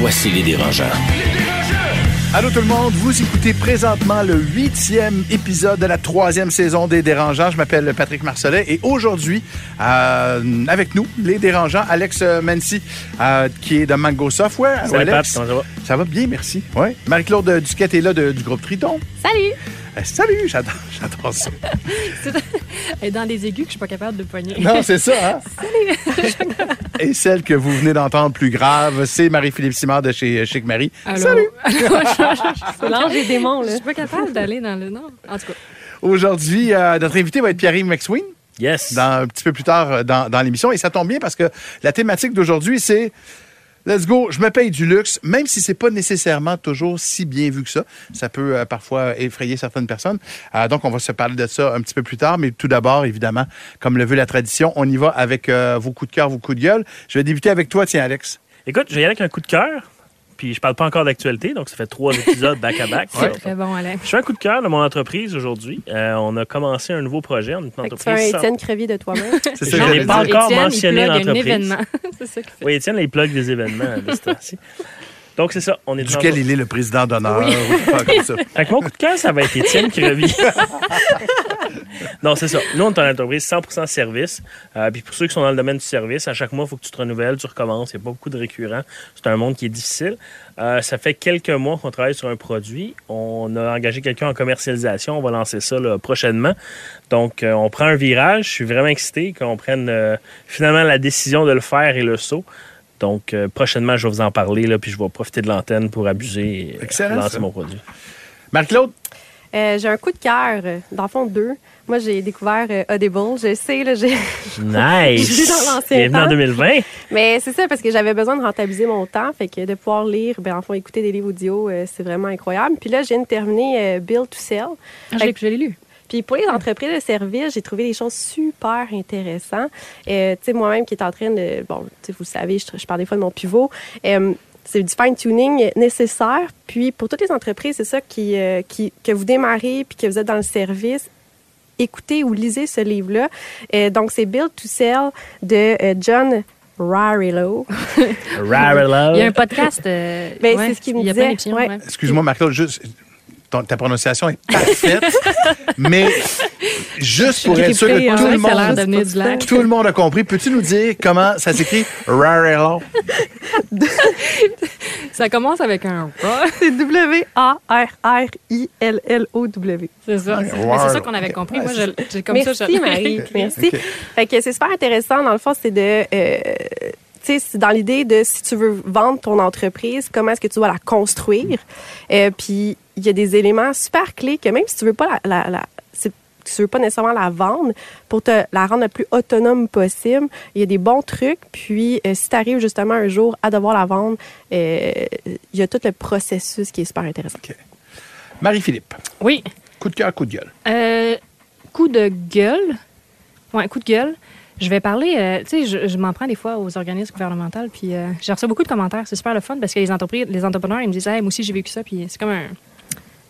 Voici les dérangeants. Allô tout le monde, vous écoutez présentement le huitième épisode de la troisième saison des Dérangeants. Je m'appelle Patrick Marcelet et aujourd'hui, euh, avec nous, les Dérangeants, Alex Mancy, euh, qui est de Mango Software. Salut, Alex. Pat, comment ça va? Ça va bien, merci. Ouais. Marie-Claude Duquette est là de- du groupe Triton. Salut! Euh, salut, j'adore, j'adore ça. Et dans les aigus que je suis pas capable de poigner. Non, c'est ça, hein? Et celle que vous venez d'entendre plus grave, c'est Marie-Philippe Simard de chez Chic Marie. Allô? Salut! C'est l'ange des démons, là. Je suis pas capable d'aller dans le... Non, en tout cas. Aujourd'hui, euh, notre invité va être Pierre-Yves McSween. Yes. dans, un petit peu plus tard euh, dans, dans l'émission. Et ça tombe bien parce que la thématique d'aujourd'hui, c'est Let's go, je me paye du luxe, même si c'est pas nécessairement toujours si bien vu que ça. Ça peut euh, parfois effrayer certaines personnes. Euh, donc, on va se parler de ça un petit peu plus tard. Mais tout d'abord, évidemment, comme le veut la tradition, on y va avec euh, vos coups de cœur, vos coups de gueule. Je vais débuter avec toi, tiens, Alex. Écoute, je vais y aller avec un coup de cœur. Puis je parle pas encore d'actualité, donc ça fait trois épisodes back-à-back. C'est très bon, Alex. Je fais un coup de cœur de mon entreprise aujourd'hui. Euh, on a commencé un nouveau projet. On est une Fait que tu fais un entreprise. sans- Étienne Crevier de toi-même. C'est ça que J'en ai j'allais pas encore Étienne, mentionné l'entreprise. Oui, Étienne, il plug des événements de ce temps-ci. Donc, c'est ça. On est Duquel il est le président d'honneur. ou pas comme ça. Fait que mon coup de cœur, ça va être Étienne Crevier. non, c'est ça. Nous, on est une entreprise 100% service. Euh, puis pour ceux qui sont dans le domaine du service, à chaque mois, il faut que tu te renouvelles, tu recommences. Il n'y a pas beaucoup de récurrents. C'est un monde qui est difficile. Euh, ça fait quelques mois qu'on travaille sur un produit. On a engagé quelqu'un en commercialisation. On va lancer ça là, prochainement. Donc, euh, on prend un virage. Je suis vraiment excité qu'on prenne finalement la décision de le faire et le saut. Donc, euh, prochainement, je vais vous en parler, là, puis je vais profiter de l'antenne pour abuser et euh, lancer mon produit. Marc-Claude, Euh, j'ai un coup de cœur, dans le fond, deux. Moi, j'ai découvert euh, Audible. Je sais, là, j'ai... Nice! Dans l'ancien Bienvenue en temps. 2020. Mais c'est ça, parce que j'avais besoin de rentabiliser mon temps. Fait que de pouvoir lire, ben, en fond, écouter des livres audio, euh, c'est vraiment incroyable. Puis là, je viens de terminer euh, Build to Sell. Ah, je l'ai lu. Puis pour les entreprises de service, j'ai trouvé des choses super intéressantes. Euh, tu sais, moi-même qui est en train de... Bon, tu sais, vous le savez, je, je parle des fois de mon pivot. Euh, c'est du fine-tuning nécessaire. Puis pour toutes les entreprises, c'est ça qui, euh, qui, que vous démarrez puis que vous êtes dans le service, écoutez ou lisez ce livre-là. Euh, donc, c'est Build to Sell de euh, John Rarillo. Rarelo. Il y a un podcast. euh, Ben, ouais, c'est ce qu'il me disait, ouais. ouais. excuse-moi, Marc-Claude, juste. Ton- ta prononciation est parfaite, mais juste pour être sûr que tout le a l'air monde. Tout le monde a compris. Peux-tu nous dire comment ça s'écrit Rarello? Ça commence avec un R. C'est W-A-R-R-I-L-L-O-W. C'est ça. C'est ça qu'on avait compris. Moi, je- j'ai comme Merci, ça. je- Marie. Merci. Fait que c'est super intéressant. Dans le fond, c'est de. Tu sais, c'est dans l'idée de si tu veux vendre ton entreprise, comment est-ce que tu vas la construire? Euh, puis, il y a des éléments super clés que même si tu veux pas la. la, tu veux pas nécessairement la vendre, pour te la rendre le plus autonome possible, il y a des bons trucs. Puis, euh, si tu arrives justement un jour à devoir la vendre, euh, il y a tout le processus qui est super intéressant. Marie-Philippe, Oui. coup de cœur, coup de gueule. Euh, coup de gueule. Ouais, coup de gueule. Je vais parler, euh, tu sais, je, je m'en prends des fois aux organismes gouvernementaux, puis euh, j'ai reçu beaucoup de commentaires. C'est super le fun parce que les entreprises, les entrepreneurs, ils me disent, hey, moi aussi j'ai vécu ça, puis c'est comme un,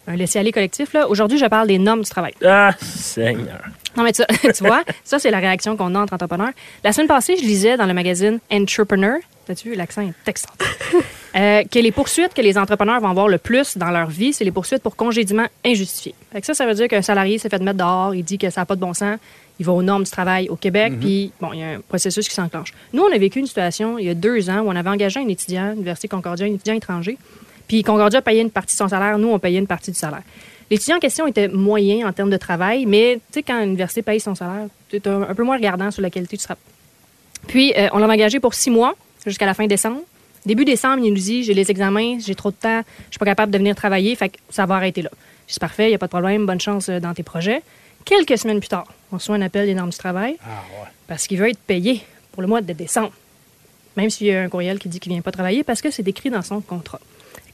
un laisser-aller collectif. là. Aujourd'hui, je parle des normes du travail. Ah, Seigneur. Non, mais tu, tu vois, ça, c'est la réaction qu'on a entre entrepreneurs. La semaine passée, je lisais dans le magazine Entrepreneur, as-tu vu, l'accent est extraordinaire, euh, que les poursuites que les entrepreneurs vont avoir le plus dans leur vie, c'est les poursuites pour congédiement injustifié. Fait que ça, ça veut dire qu'un salarié s'est fait mettre dehors, il dit que ça n'a pas de bon sens, il va aux normes du travail au Québec, puis bon, il y a un processus qui s'enclenche. Nous, on a vécu une situation il y a deux ans où on avait engagé un étudiant à l'Université Concordia, un étudiant étranger, puis Concordia payait une partie de son salaire, nous, on payait une partie du salaire. L'étudiant en question était moyen en termes de travail, mais tu sais, quand l'université paye son salaire, tu es un, peu moins regardant sur la qualité du travail. Puis, euh, on l'a engagé pour six mois, jusqu'à la fin décembre. Début décembre, il nous dit j'ai les examens, j'ai trop de temps, je suis pas capable de venir travailler, fait que ça va arrêter là. Dis parfait, il n'y a pas de problème, bonne chance euh, dans tes projets. Quelques semaines plus tard, on reçoit un appel des normes du travail Ah, ouais. parce qu'il veut être payé pour le mois de décembre. même s'il y a un courriel qui dit qu'il vient pas travailler, parce que c'est écrit dans son contrat.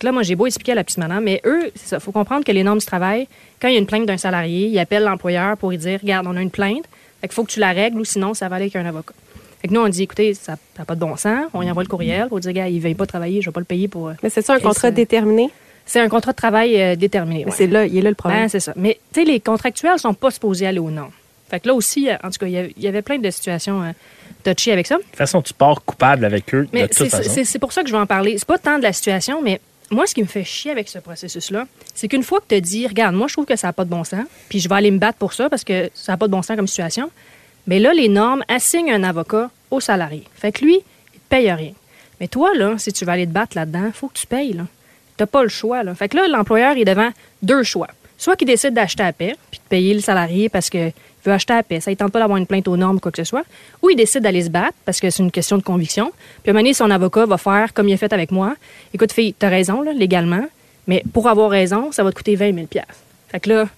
Là, moi, j'ai beau expliquer à la petite madame, mais eux, c'est ça. faut comprendre que les normes du travail, quand il y a une plainte d'un salarié, ils appellent l'employeur pour lui dire Regarde, on a une plainte, qu'il faut que tu la règles ou sinon, ça va aller avec un avocat. Fait que nous, on dit Écoutez, ça n'a pas de bon sens, on y envoie le courriel pour dire Gars, il ne vient pas travailler, je ne vais pas le payer pour. euh, Mais c'est ça un contrat euh, déterminé? C'est un contrat de travail euh, déterminé. Ouais. C'est là, il est là le problème. Ben, c'est ça. Mais, tu sais, les contractuels sont pas supposés aller au nom. Fait que là aussi, euh, en tout cas, il y avait- il y avait plein de situations euh, touchy avec ça. De toute façon, tu pars coupable avec eux Mais de toute c'est façon. c'est- c'est pour ça que je vais en parler. C'est pas tant de la situation, mais moi, ce qui me fait chier avec ce processus-là, c'est qu'une fois que tu as dit, regarde, moi, je trouve que ça n'a pas de bon sens, puis je vais aller me battre pour ça parce que ça n'a pas de bon sens comme situation, mais là, les normes assignent un avocat au salarié. Fait que lui, il te paye rien. Mais toi, là, si tu veux aller te battre là-dedans, il faut que tu payes. là. T'as pas le choix. Là. Fait que là, l'employeur est devant deux choix. Soit qu'il décide d'acheter à paix, puis de payer le salarié parce qu'il veut acheter à paix. Ça ne tente pas d'avoir une plainte aux normes quoi que ce soit. Ou il décide d'aller se battre parce que c'est une question de conviction. Puis à un moment son avocat va faire comme il a fait avec moi. Écoute, fille, t'as raison, là, légalement, mais pour avoir raison, ça va te coûter 20 000 Fait que là,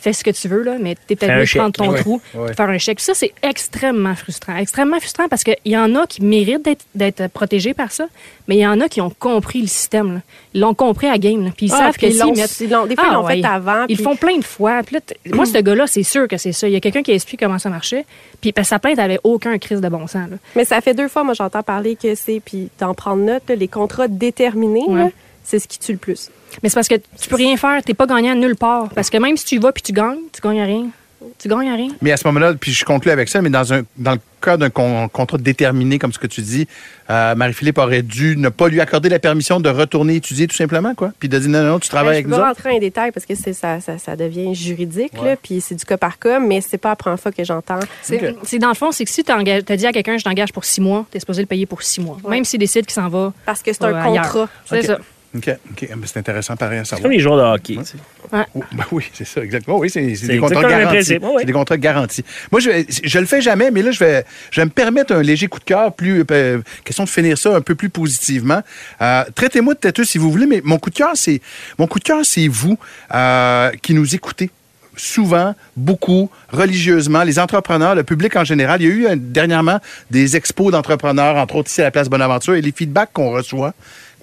fais ce que tu veux, là, mais t'es peut-être mieux de prendre ton trou, faire un chèque. Ça, c'est extrêmement frustrant. Extrêmement frustrant parce qu'il y en a qui méritent d'être- d'être protégés par ça, mais il y en a qui ont compris le système. là. Ils l'ont compris à game. là. Puis ils Ah, savent que puis s'ils mettent... ils l'ont- des fois, ils l'ont fait avant, Ils puis- le font plein de fois. Puis là, t- moi, ce gars-là, c'est sûr que c'est ça. Il y a quelqu'un qui explique comment ça marchait. Puis parce que sa plainte avait aucun crise de bon sens. là. Mais ça fait deux fois, moi, j'entends parler que c'est, puis d'en prendre note, là, les contrats déterminés, Ouais. C'est ce qui tue le plus. Mais c'est parce que tu peux rien faire. T'es pas gagnant nulle part. Parce que même si tu y vas puis tu gagnes, tu gagnes à rien. Tu gagnes à rien. Mais à ce moment-là, puis je conclue avec ça, mais dans, un, dans le cas d'un con- contrat déterminé, comme ce que tu dis, euh, Marie-Philippe aurait dû ne pas lui accorder la permission de retourner étudier tout simplement, quoi. Puis de dire non, non, tu travailles Ben, avec je nous peux autres. rentrer en détail parce que c'est, ça, ça, ça devient juridique, Ouais. là, puis c'est du cas par cas, mais c'est pas la première fois que j'entends. C'est Ok. c'est dans le fond, c'est que si tu as dit à quelqu'un, je t'engage pour six mois, tu es supposé le payer pour six mois. Ouais. Même s'il décide qu'il s'en va. Parce que c'est euh, un ailleurs. contrat. C'est Ok. ça. OK, OK. Mais C'est intéressant, pareil à C'est savoir. comme les joueurs de hockey. tu sais. Oh, ben oui, c'est ça, exactement. Oui, c'est c'est C'est des contrats garantis. oui. C'est des contrats garantis. Moi, je, je le fais jamais, mais là, je vais, je vais me permettre un léger coup de cœur, plus euh, question de finir ça un peu plus positivement. Euh, Traitez-moi de têteux si vous voulez, mais mon coup de cœur, c'est mon coup de cœur, c'est vous euh, qui nous écoutez souvent, beaucoup, religieusement, les entrepreneurs, le public en général. Il y a eu dernièrement des expos d'entrepreneurs, entre autres ici à la place Bonaventure, et les feedbacks qu'on reçoit.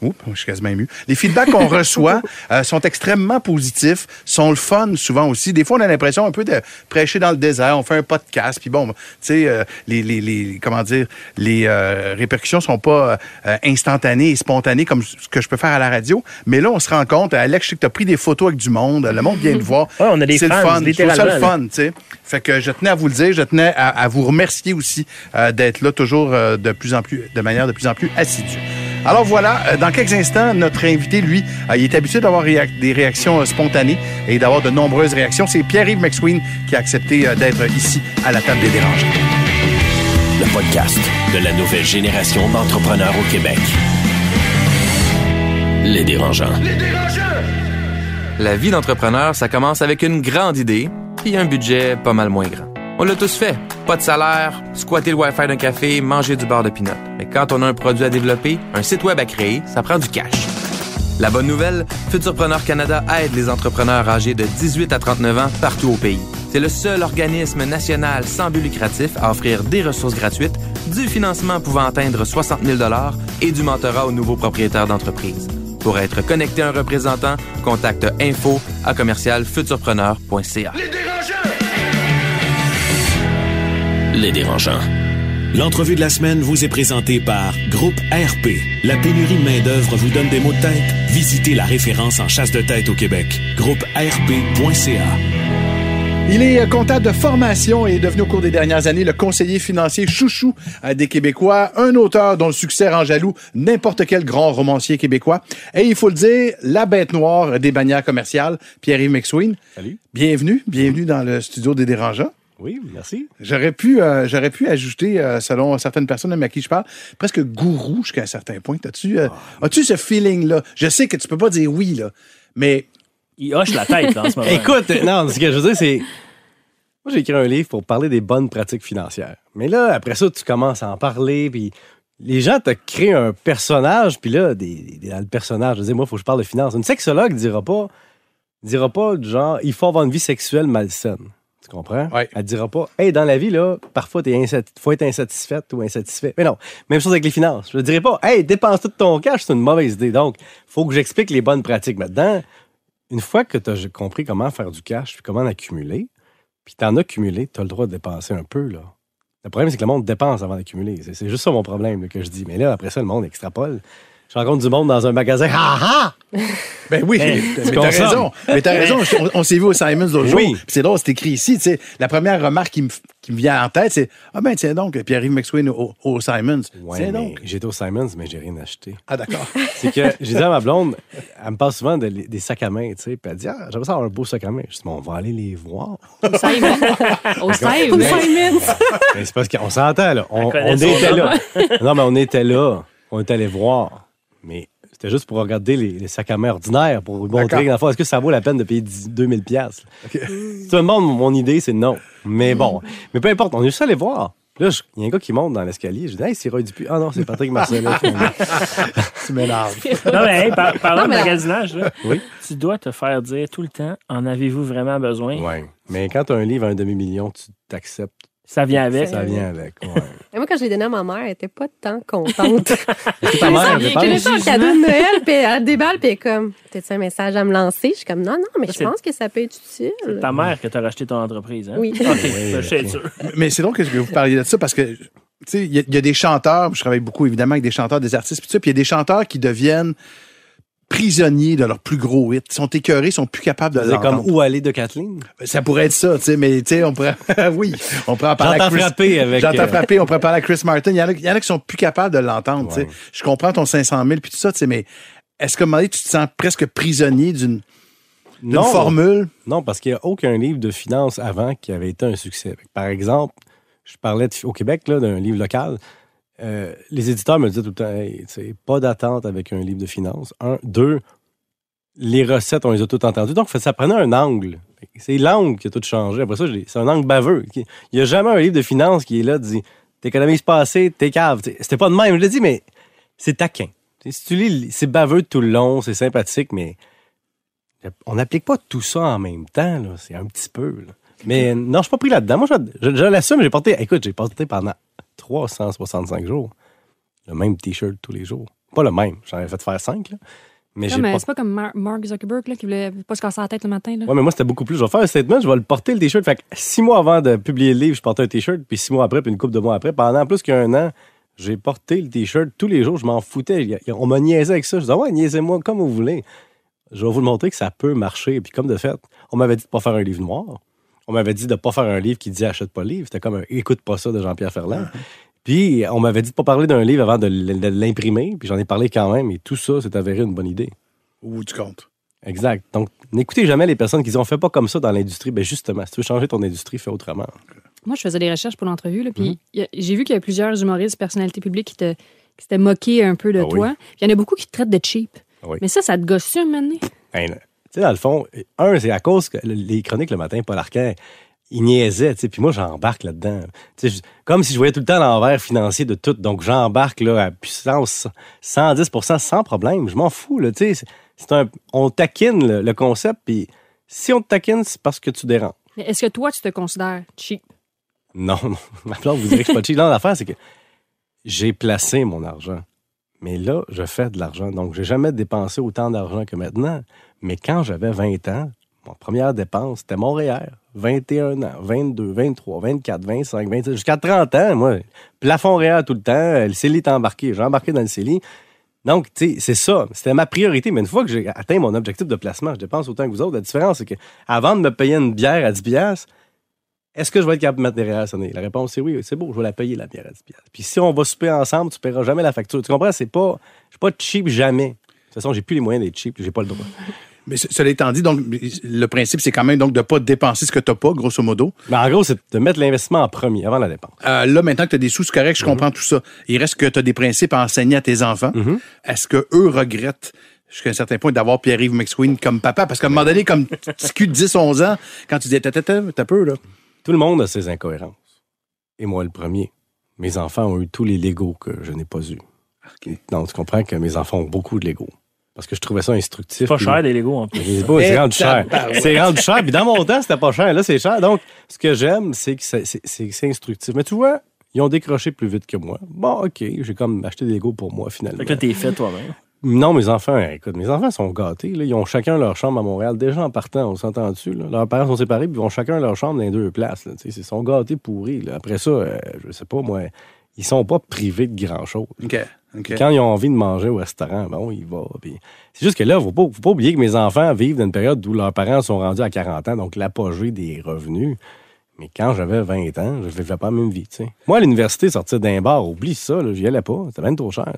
Oups, je suis quasiment ému. Les feedbacks qu'on reçoit euh, sont extrêmement positifs, sont le fun souvent aussi. Des fois, on a l'impression un peu de prêcher dans le désert. On fait un podcast, puis bon, tu sais, euh, les, les, les, comment dire, les euh, répercussions sont pas instantanées et spontanées comme ce que je peux faire à la radio. Mais là, on se rend compte, Alex, je sais que tu as pris des photos avec du monde. Le monde vient te voir. Ouais, on a des C'est le fun. Ça le fun, tu sais. Fait que je tenais à vous le dire, je tenais à, à vous remercier aussi d'être là toujours de plus en plus, de manière de plus en plus assidue. Alors voilà, euh, dans quelques instants, notre invité, lui, euh, il est habitué d'avoir réac- des réactions euh, spontanées et d'avoir de nombreuses réactions. C'est Pierre-Yves McSween qui a accepté d'être ici à la table des dérangeants. Le podcast de la nouvelle génération d'entrepreneurs au Québec. Les dérangeants. La vie d'entrepreneur, ça commence avec une grande idée, puis un budget pas mal moins grand. On l'a tous fait. Pas de salaire, squatter le Wi-Fi d'un café, manger du beurre de pinot. Mais quand on a un produit à développer, un site web à créer, ça prend du cash. La bonne nouvelle, Futurpreneur Canada aide les entrepreneurs âgés de 18 à 39 ans partout au pays. C'est le seul organisme national sans but lucratif à offrir des ressources gratuites, du financement pouvant atteindre 60 000 et du mentorat aux nouveaux propriétaires d'entreprise. Pour être connecté à un représentant, contacte info à commercialfuturpreneur.ca. Les dérangeants. L'entrevue de la semaine vous est présentée par Groupe RP. La pénurie de main-d'œuvre vous donne des maux de tête? Visitez la référence en chasse de tête au Québec. Groupe RP.ca. Il est euh, comptable de formation et est devenu au cours des dernières années le conseiller financier chouchou euh, des Québécois, un auteur dont le succès rend jaloux n'importe quel grand romancier québécois. Et il faut le dire, la bête noire des bannières commerciales, Pierre-Yves McSween. Salut. Bienvenue, bienvenue dans le studio des dérangeants. Oui, merci. J'aurais pu, euh, j'aurais pu ajouter, euh, selon certaines personnes même à qui je parle, presque gourou jusqu'à un certain point. As-tu, euh, as-tu ce feeling-là? Je sais que tu peux pas dire oui, là, mais Il hoche la tête là, en ce moment. Écoute, non, ce que je veux dire, c'est. Moi, j'ai écrit un livre pour parler des bonnes pratiques financières. Mais là, après ça, tu commences à en parler, puis les gens te créent un personnage, puis là, des, des- dans le personnage, je veux dire, moi, il faut que je parle de finances. Une sexologue dira pas, dira pas du genre, il faut avoir une vie sexuelle malsaine. Tu comprends? Ouais. Elle te dira pas, hey, dans la vie, là, parfois, il faut être insatisfaite ou insatisfait. Mais non, même chose avec les finances. Je ne dirais pas, hey, dépense tout ton cash, c'est une mauvaise idée. Donc, faut que j'explique les bonnes pratiques. Maintenant, une fois que tu as compris comment faire du cash, puis comment en accumuler, puis tu en as accumulé, tu as le droit de dépenser un peu, là. Le problème, c'est que le monde dépense avant d'accumuler. C'est- C'est juste ça mon problème là, que je dis. Mais là, après ça, le monde extrapole. Je rencontre du monde dans un magasin. Ah ah! Ben oui, Hey, mais tu t'as raison. Mais t'as raison. On, on s'est vu au Simons l'autre Oui. jour. Puis C'est drôle, c'est écrit ici. Tu sais, la première remarque qui me, qui me vient en tête, c'est Ah ben tiens donc, Pierre-Yves McSween au, au Simons. Ouais, tiens mais donc. J'étais au Simons, mais j'ai rien acheté. Ah d'accord. C'est que j'ai dit à ma blonde, elle me passe souvent de- des sacs à main, tu sais. Puis elle dit, ah, j'aimerais ça avoir un beau sac à main. Je dis, bon, on va aller les voir. Au Simon. Au Simon. Mais c'est parce qu'on s'entend, là. On, on était là. Non, mais on était là. On était allé voir. Mais c'était juste pour regarder les, les sacs à main ordinaires, pour vous montrer, dans le fond, est-ce que ça vaut la peine de payer 10 2000 pièces Si tu me demandes mon idée, c'est non. Mais bon, mais peu importe, on est juste allé voir. Là, il y a un gars qui monte dans l'escalier. Je dis, hey, c'est Roy Dupuis. Ah non, c'est Patrick Marcelin. tu m'énerves. Non, mais hey, par- parlant de magasinage, là, Oui. tu dois te faire dire tout le temps en avez-vous vraiment besoin? Ouais. Mais quand tu as un livre à un demi-million, tu t'acceptes. Ça vient avec. Ça vient avec. Ouais. Et moi, quand je l'ai donné à ma mère, elle était pas tant contente. Ta mère, vient je pense? Je l'ai fait en cadeau de Noël, puis elle déballe, puis elle est comme, t'as-tu un message à me lancer? Je suis comme, non, non, mais je pense que ça peut être utile. C'est ta mère que t'a racheté ton entreprise. Hein? Oui. OK, Oui, ça, je suis ok. sûr. Mais c'est drôle que vous parliez de ça parce que, tu sais, il y, y a des chanteurs, je travaille beaucoup évidemment avec des chanteurs, des artistes, puis tout ça, puis il y a des chanteurs qui deviennent prisonniers de leurs plus gros hits. Ils sont écœurés, ils sont plus capables de C'est comme où aller de Kathleen? Ça pourrait être ça, tu sais, mais tu sais, on pourrait, oui, on pourrait en parler à J'entends Chris- frapper avec. J'entends euh, frapper, on pourrait parler à Chris Martin. Il y en a, il y en a qui sont plus capables de l'entendre, tu sais. Je comprends ton 500 000 puis tout ça, tu sais, mais est-ce qu'à un moment donné, tu te sens presque prisonnier d'une formule? Non, parce qu'il n'y a aucun livre de finances avant qui avait été un succès. Par exemple, je parlais de- au Québec là, d'un livre local. Euh, les éditeurs me disaient tout le temps hey, pas d'attente avec un livre de finances. Un. Deux, les recettes, on les a toutes entendues. Donc, ça prenait un angle. C'est l'angle qui a tout changé. Après ça, c'est un angle baveux. Il n'y a jamais un livre de finances qui est là, dit t'économises pas assez, t'es cave. C'était pas de même. Je l'ai dit, mais c'est taquin. Si tu lis, c'est baveux tout le long, c'est sympathique, mais on n'applique pas tout ça en même temps. C'est un petit peu. Mais non, je suis pas pris là-dedans. Moi, je, je- je l'assume. J'ai porté, écoute, j'ai porté pendant 365 jours le même T-shirt tous les jours. Pas le même. J'en ai fait faire 5. Mais pas... C'est pas comme Mar- Mark Zuckerberg là, qui voulait pas se casser la tête le matin. Là. Ouais, mais moi, c'était beaucoup plus. Je vais faire un statement, je vais le porter le T-shirt. Fait que six mois avant de publier le livre, je portais un T-shirt, puis six mois après, puis une couple de mois après, pendant plus qu'un an, j'ai porté le T-shirt tous les jours. Je m'en foutais. On m'a niaisé avec ça. Je disais, ouais, niaisez-moi comme vous voulez. Je vais vous le montrer que ça peut marcher. Puis comme de fait, on m'avait dit de pas faire un livre noir. On m'avait dit de pas faire un livre qui dit achète pas le livre. C'était comme un écoute pas ça de Jean-Pierre Ferland. Puis on m'avait dit de pas parler d'un livre avant de l'imprimer. Puis j'en ai parlé quand même. Et tout ça, c'est avéré une bonne idée. Ou tu comptes? Exact. Donc, n'écoutez jamais les personnes qui disent on fait pas comme ça dans l'industrie. Ben justement, si tu veux changer ton industrie, fais autrement. Moi, je faisais des recherches pour l'entrevue, là, puis a- j'ai vu qu'il y a plusieurs humoristes, personnalités publiques qui te- qui s'étaient moqués un peu de Ah oui. toi. Puis Il y en a beaucoup qui te traitent de cheap. Ah oui. Mais ça, ça te gosse un moment donné? Ben, sais, dans le fond, un, c'est à cause que les chroniques le matin, Paul Arcand, il niaisait, tu sais, puis moi, j'embarque là-dedans. Tu sais, je- comme si je voyais tout le temps l'envers financier de tout. Donc, j'embarque là, à puissance 110% sans problème. Je m'en fous, là, tu sais. c'est- C'est un, on taquine le, le concept, puis si on te taquine, c'est parce que tu déranges. Mais est-ce que toi, tu te considères cheap? Non, non. Ma plante vous dirait que je suis pas cheap. Non, l'affaire, c'est que j'ai placé mon argent. Mais là, je fais de l'argent. Donc, j'ai jamais dépensé autant d'argent que maintenant. Mais quand j'avais 20 ans, ma première dépense, c'était Montréal. 21 ans, 22, 23, 24, 25, 26, jusqu'à 30 ans, moi, plafond réel tout le temps, le CELI est embarqué, j'ai embarqué dans le CELI. Donc, tu sais, c'est ça. C'était ma priorité. Mais une fois que j'ai atteint mon objectif de placement, je dépense autant que vous autres. La différence, c'est que avant de me payer une bière à 10 piastres, est-ce que je vais être capable de mettre des réels à sonner? La réponse, c'est oui. C'est beau, je vais la payer, la bière à 10 piastres. Puis si on va souper ensemble, tu paieras jamais la facture. Tu comprends? C'est pas, je suis pas cheap jamais. De toute façon, j'ai plus les moyens d'être cheap. J'ai pas le droit. Mais ce- cela étant dit, donc, le principe, c'est quand même donc de pas dépenser ce que tu n'as pas, grosso modo. Mais en gros, c'est de mettre l'investissement en premier, avant la dépense. Euh, là, maintenant que tu as des sous, c'est correct, je Mhm. comprends tout ça. Il reste que tu as des principes à enseigner à tes enfants. Est-ce que eux regrettent jusqu'à un certain point d'avoir Pierre-Yves McSween comme papa? Parce qu'à un moment donné, comme petit cul de 10, 11 ans, quand tu dis, t'as peu, là. Tout le monde a ses incohérences. Et moi, le premier. Mes enfants ont eu tous les Legos que je n'ai pas eus. Donc, tu comprends que mes enfants ont beaucoup de Legos. parce que je trouvais ça instructif. Pas cher, des Lego, en plus. Les Legos, c'est rendu cher. C'est rendu cher. Puis dans mon temps, c'était pas cher. Là, c'est cher. Donc, ce que j'aime, c'est que c'est- c'est c'est- c'est instructif. Mais tu vois, ils ont décroché plus vite que moi. Bon, OK, j'ai comme acheté des Legos pour moi, finalement. Fait que là, t'es fait toi-même. Non, mes enfants, écoute, mes enfants sont gâtés. là. Ils ont chacun leur chambre à Montréal. Déjà en partant, on s'entend dessus. Leurs parents sont séparés, puis ils ont chacun leur chambre dans les deux places. là. Ils sont gâtés pourris. là. Après ça, euh, je sais pas, moi, ils sont pas privés de grand-chose. OK. OK. Quand ils ont envie de manger au restaurant, bon, ils vont. Puis C'est juste que là, il faut pas, faut pas oublier que mes enfants vivent dans une période où leurs parents sont rendus à 40 ans, donc l'apogée des revenus. Mais quand j'avais 20 ans, je vivais pas la même vie. Moi, à l'université, sortir d'un bar, oublie ça, là, j'y allais pas. C'était bien trop cher.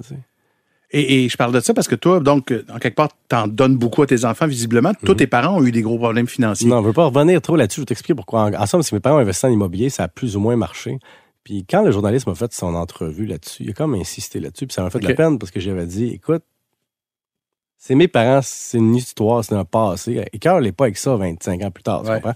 Et, et je parle de ça parce que toi, donc, en quelque part, t'en donnes beaucoup à tes enfants, visiblement. Tous tes parents ont eu des gros problèmes financiers. Non, je veux pas revenir trop là-dessus. Je vais t'expliquer pourquoi. En, en somme, si mes parents ont investi en immobilier, ça a plus ou moins marché. Puis quand le journaliste m'a fait son entrevue là-dessus, il a comme insisté là-dessus. Puis ça m'a fait de la peine parce que j'avais dit, écoute, c'est mes parents, c'est une histoire, c'est un passé. Et les pas avec ça 25 ans plus tard, tu comprends?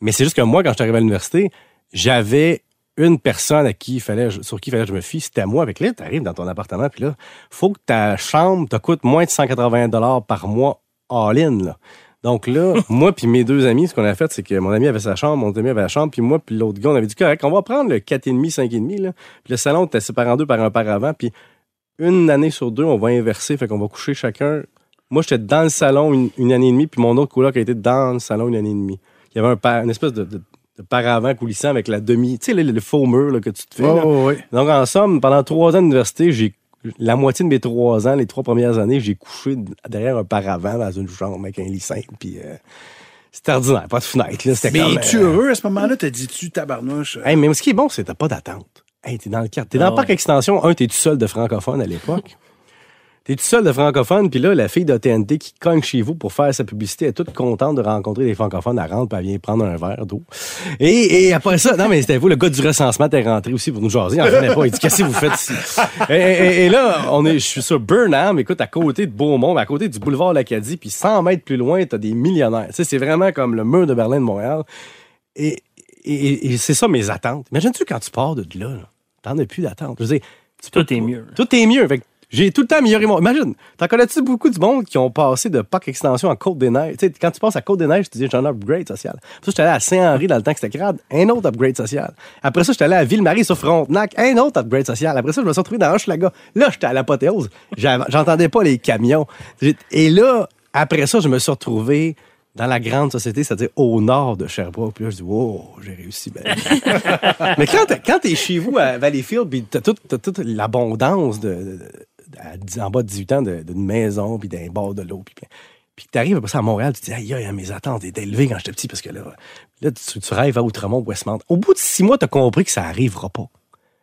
Mais c'est juste que moi, quand je suis arrivé à l'université, j'avais une personne à qui il fallait, sur qui il fallait que je me fie, c'était moi. Avec là, tu arrives dans ton appartement, puis là, faut que ta chambre te coûte moins de 180 dollars par mois all-in. Donc là, moi puis mes deux amis, ce qu'on a fait, c'est que mon ami avait sa chambre, mon ami avait la chambre, puis moi puis l'autre gars, on avait dit correct, on va prendre le 4,5, 5,5. Là. Puis le salon était séparé en deux par un paravent, puis une année sur deux, on va inverser, fait qu'on va coucher chacun. Moi, j'étais dans le salon une, une année et demie, puis mon autre coloc a été dans le salon une année et demie. Il y avait un une espèce de, de, de paravent coulissant avec la demi, tu sais, le, le faux mur là, que tu te fais. Oh, oui. Donc, en somme, pendant trois ans d'université, j'ai la moitié de mes trois ans, les trois premières années, j'ai couché derrière un paravent dans une chambre avec un lit simple. Puis euh, c'était ordinaire, pas de fenêtre. Là, Mais comme, es-tu euh, heureux à ce moment-là? T'as dit-tu tabarnouche? hey, mais ce qui est bon, c'est que t'as pas d'attente. Hey, t'es dans le cadre. T'es dans le parc ouais. extension. Un, t'es tout seul de francophone à l'époque. T'es tout seul de francophone, puis là, la fille de TNT qui cogne chez vous pour faire sa publicité est toute contente de rencontrer des francophones. Elle rentre, puis elle vient prendre un verre d'eau. Et, et après ça, non, mais c'était vous, le gars du recensement t'es rentré aussi pour nous jaser. Il en pas. Il dit, qu'est-ce que vous faites ici? Et, et- et là, on est, je suis sur Burnham, écoute, à côté de Beaumont, à côté du boulevard Lacadie, puis 100 mètres plus loin, t'as des millionnaires. Tu sais, c'est vraiment comme le mur de Berlin de Montréal. Et, c'est ça mes attentes. Imagine-tu quand tu pars de là, là, t'en as plus d'attente. Je veux dire, tu peux Tout est mieux. Tout est mieux. Fait j'ai tout le temps amélioré mon. Imagine, t'en connais-tu beaucoup du monde qui ont passé de Parc Extension à Côte-des-Neiges? Tu sais, quand tu passes à Côte-des-Neiges, tu dis j'ai un upgrade social. Après ça, j'étais allé à Saint-Henri dans le temps que c'était crade, un autre upgrade social. Après ça, j'étais allé à Ville-Marie sur Frontenac, un autre upgrade social. Après ça, je me suis retrouvé dans Hochelaga. Là, j'étais à l'apothéose. J'entendais pas les camions. Et là, après ça, je me suis retrouvé dans la grande société, c'est-à-dire au nord de Sherbrooke. Puis là, je dis, wow, j'ai réussi. Mais quand t'es, chez vous à Valleyfield, puis toute- t'as toute l'abondance de- à en bas de 18 ans d'une maison, puis d'un bord de l'eau, puis, puis que t'arrives après ça à Montréal, tu te dis, aïe, aïe, mes attentes étaient élevées quand j'étais petit, parce que là, là tu, tu rêves à Outremont, Westmount. Au bout de six mois, t'as compris que ça arrivera pas.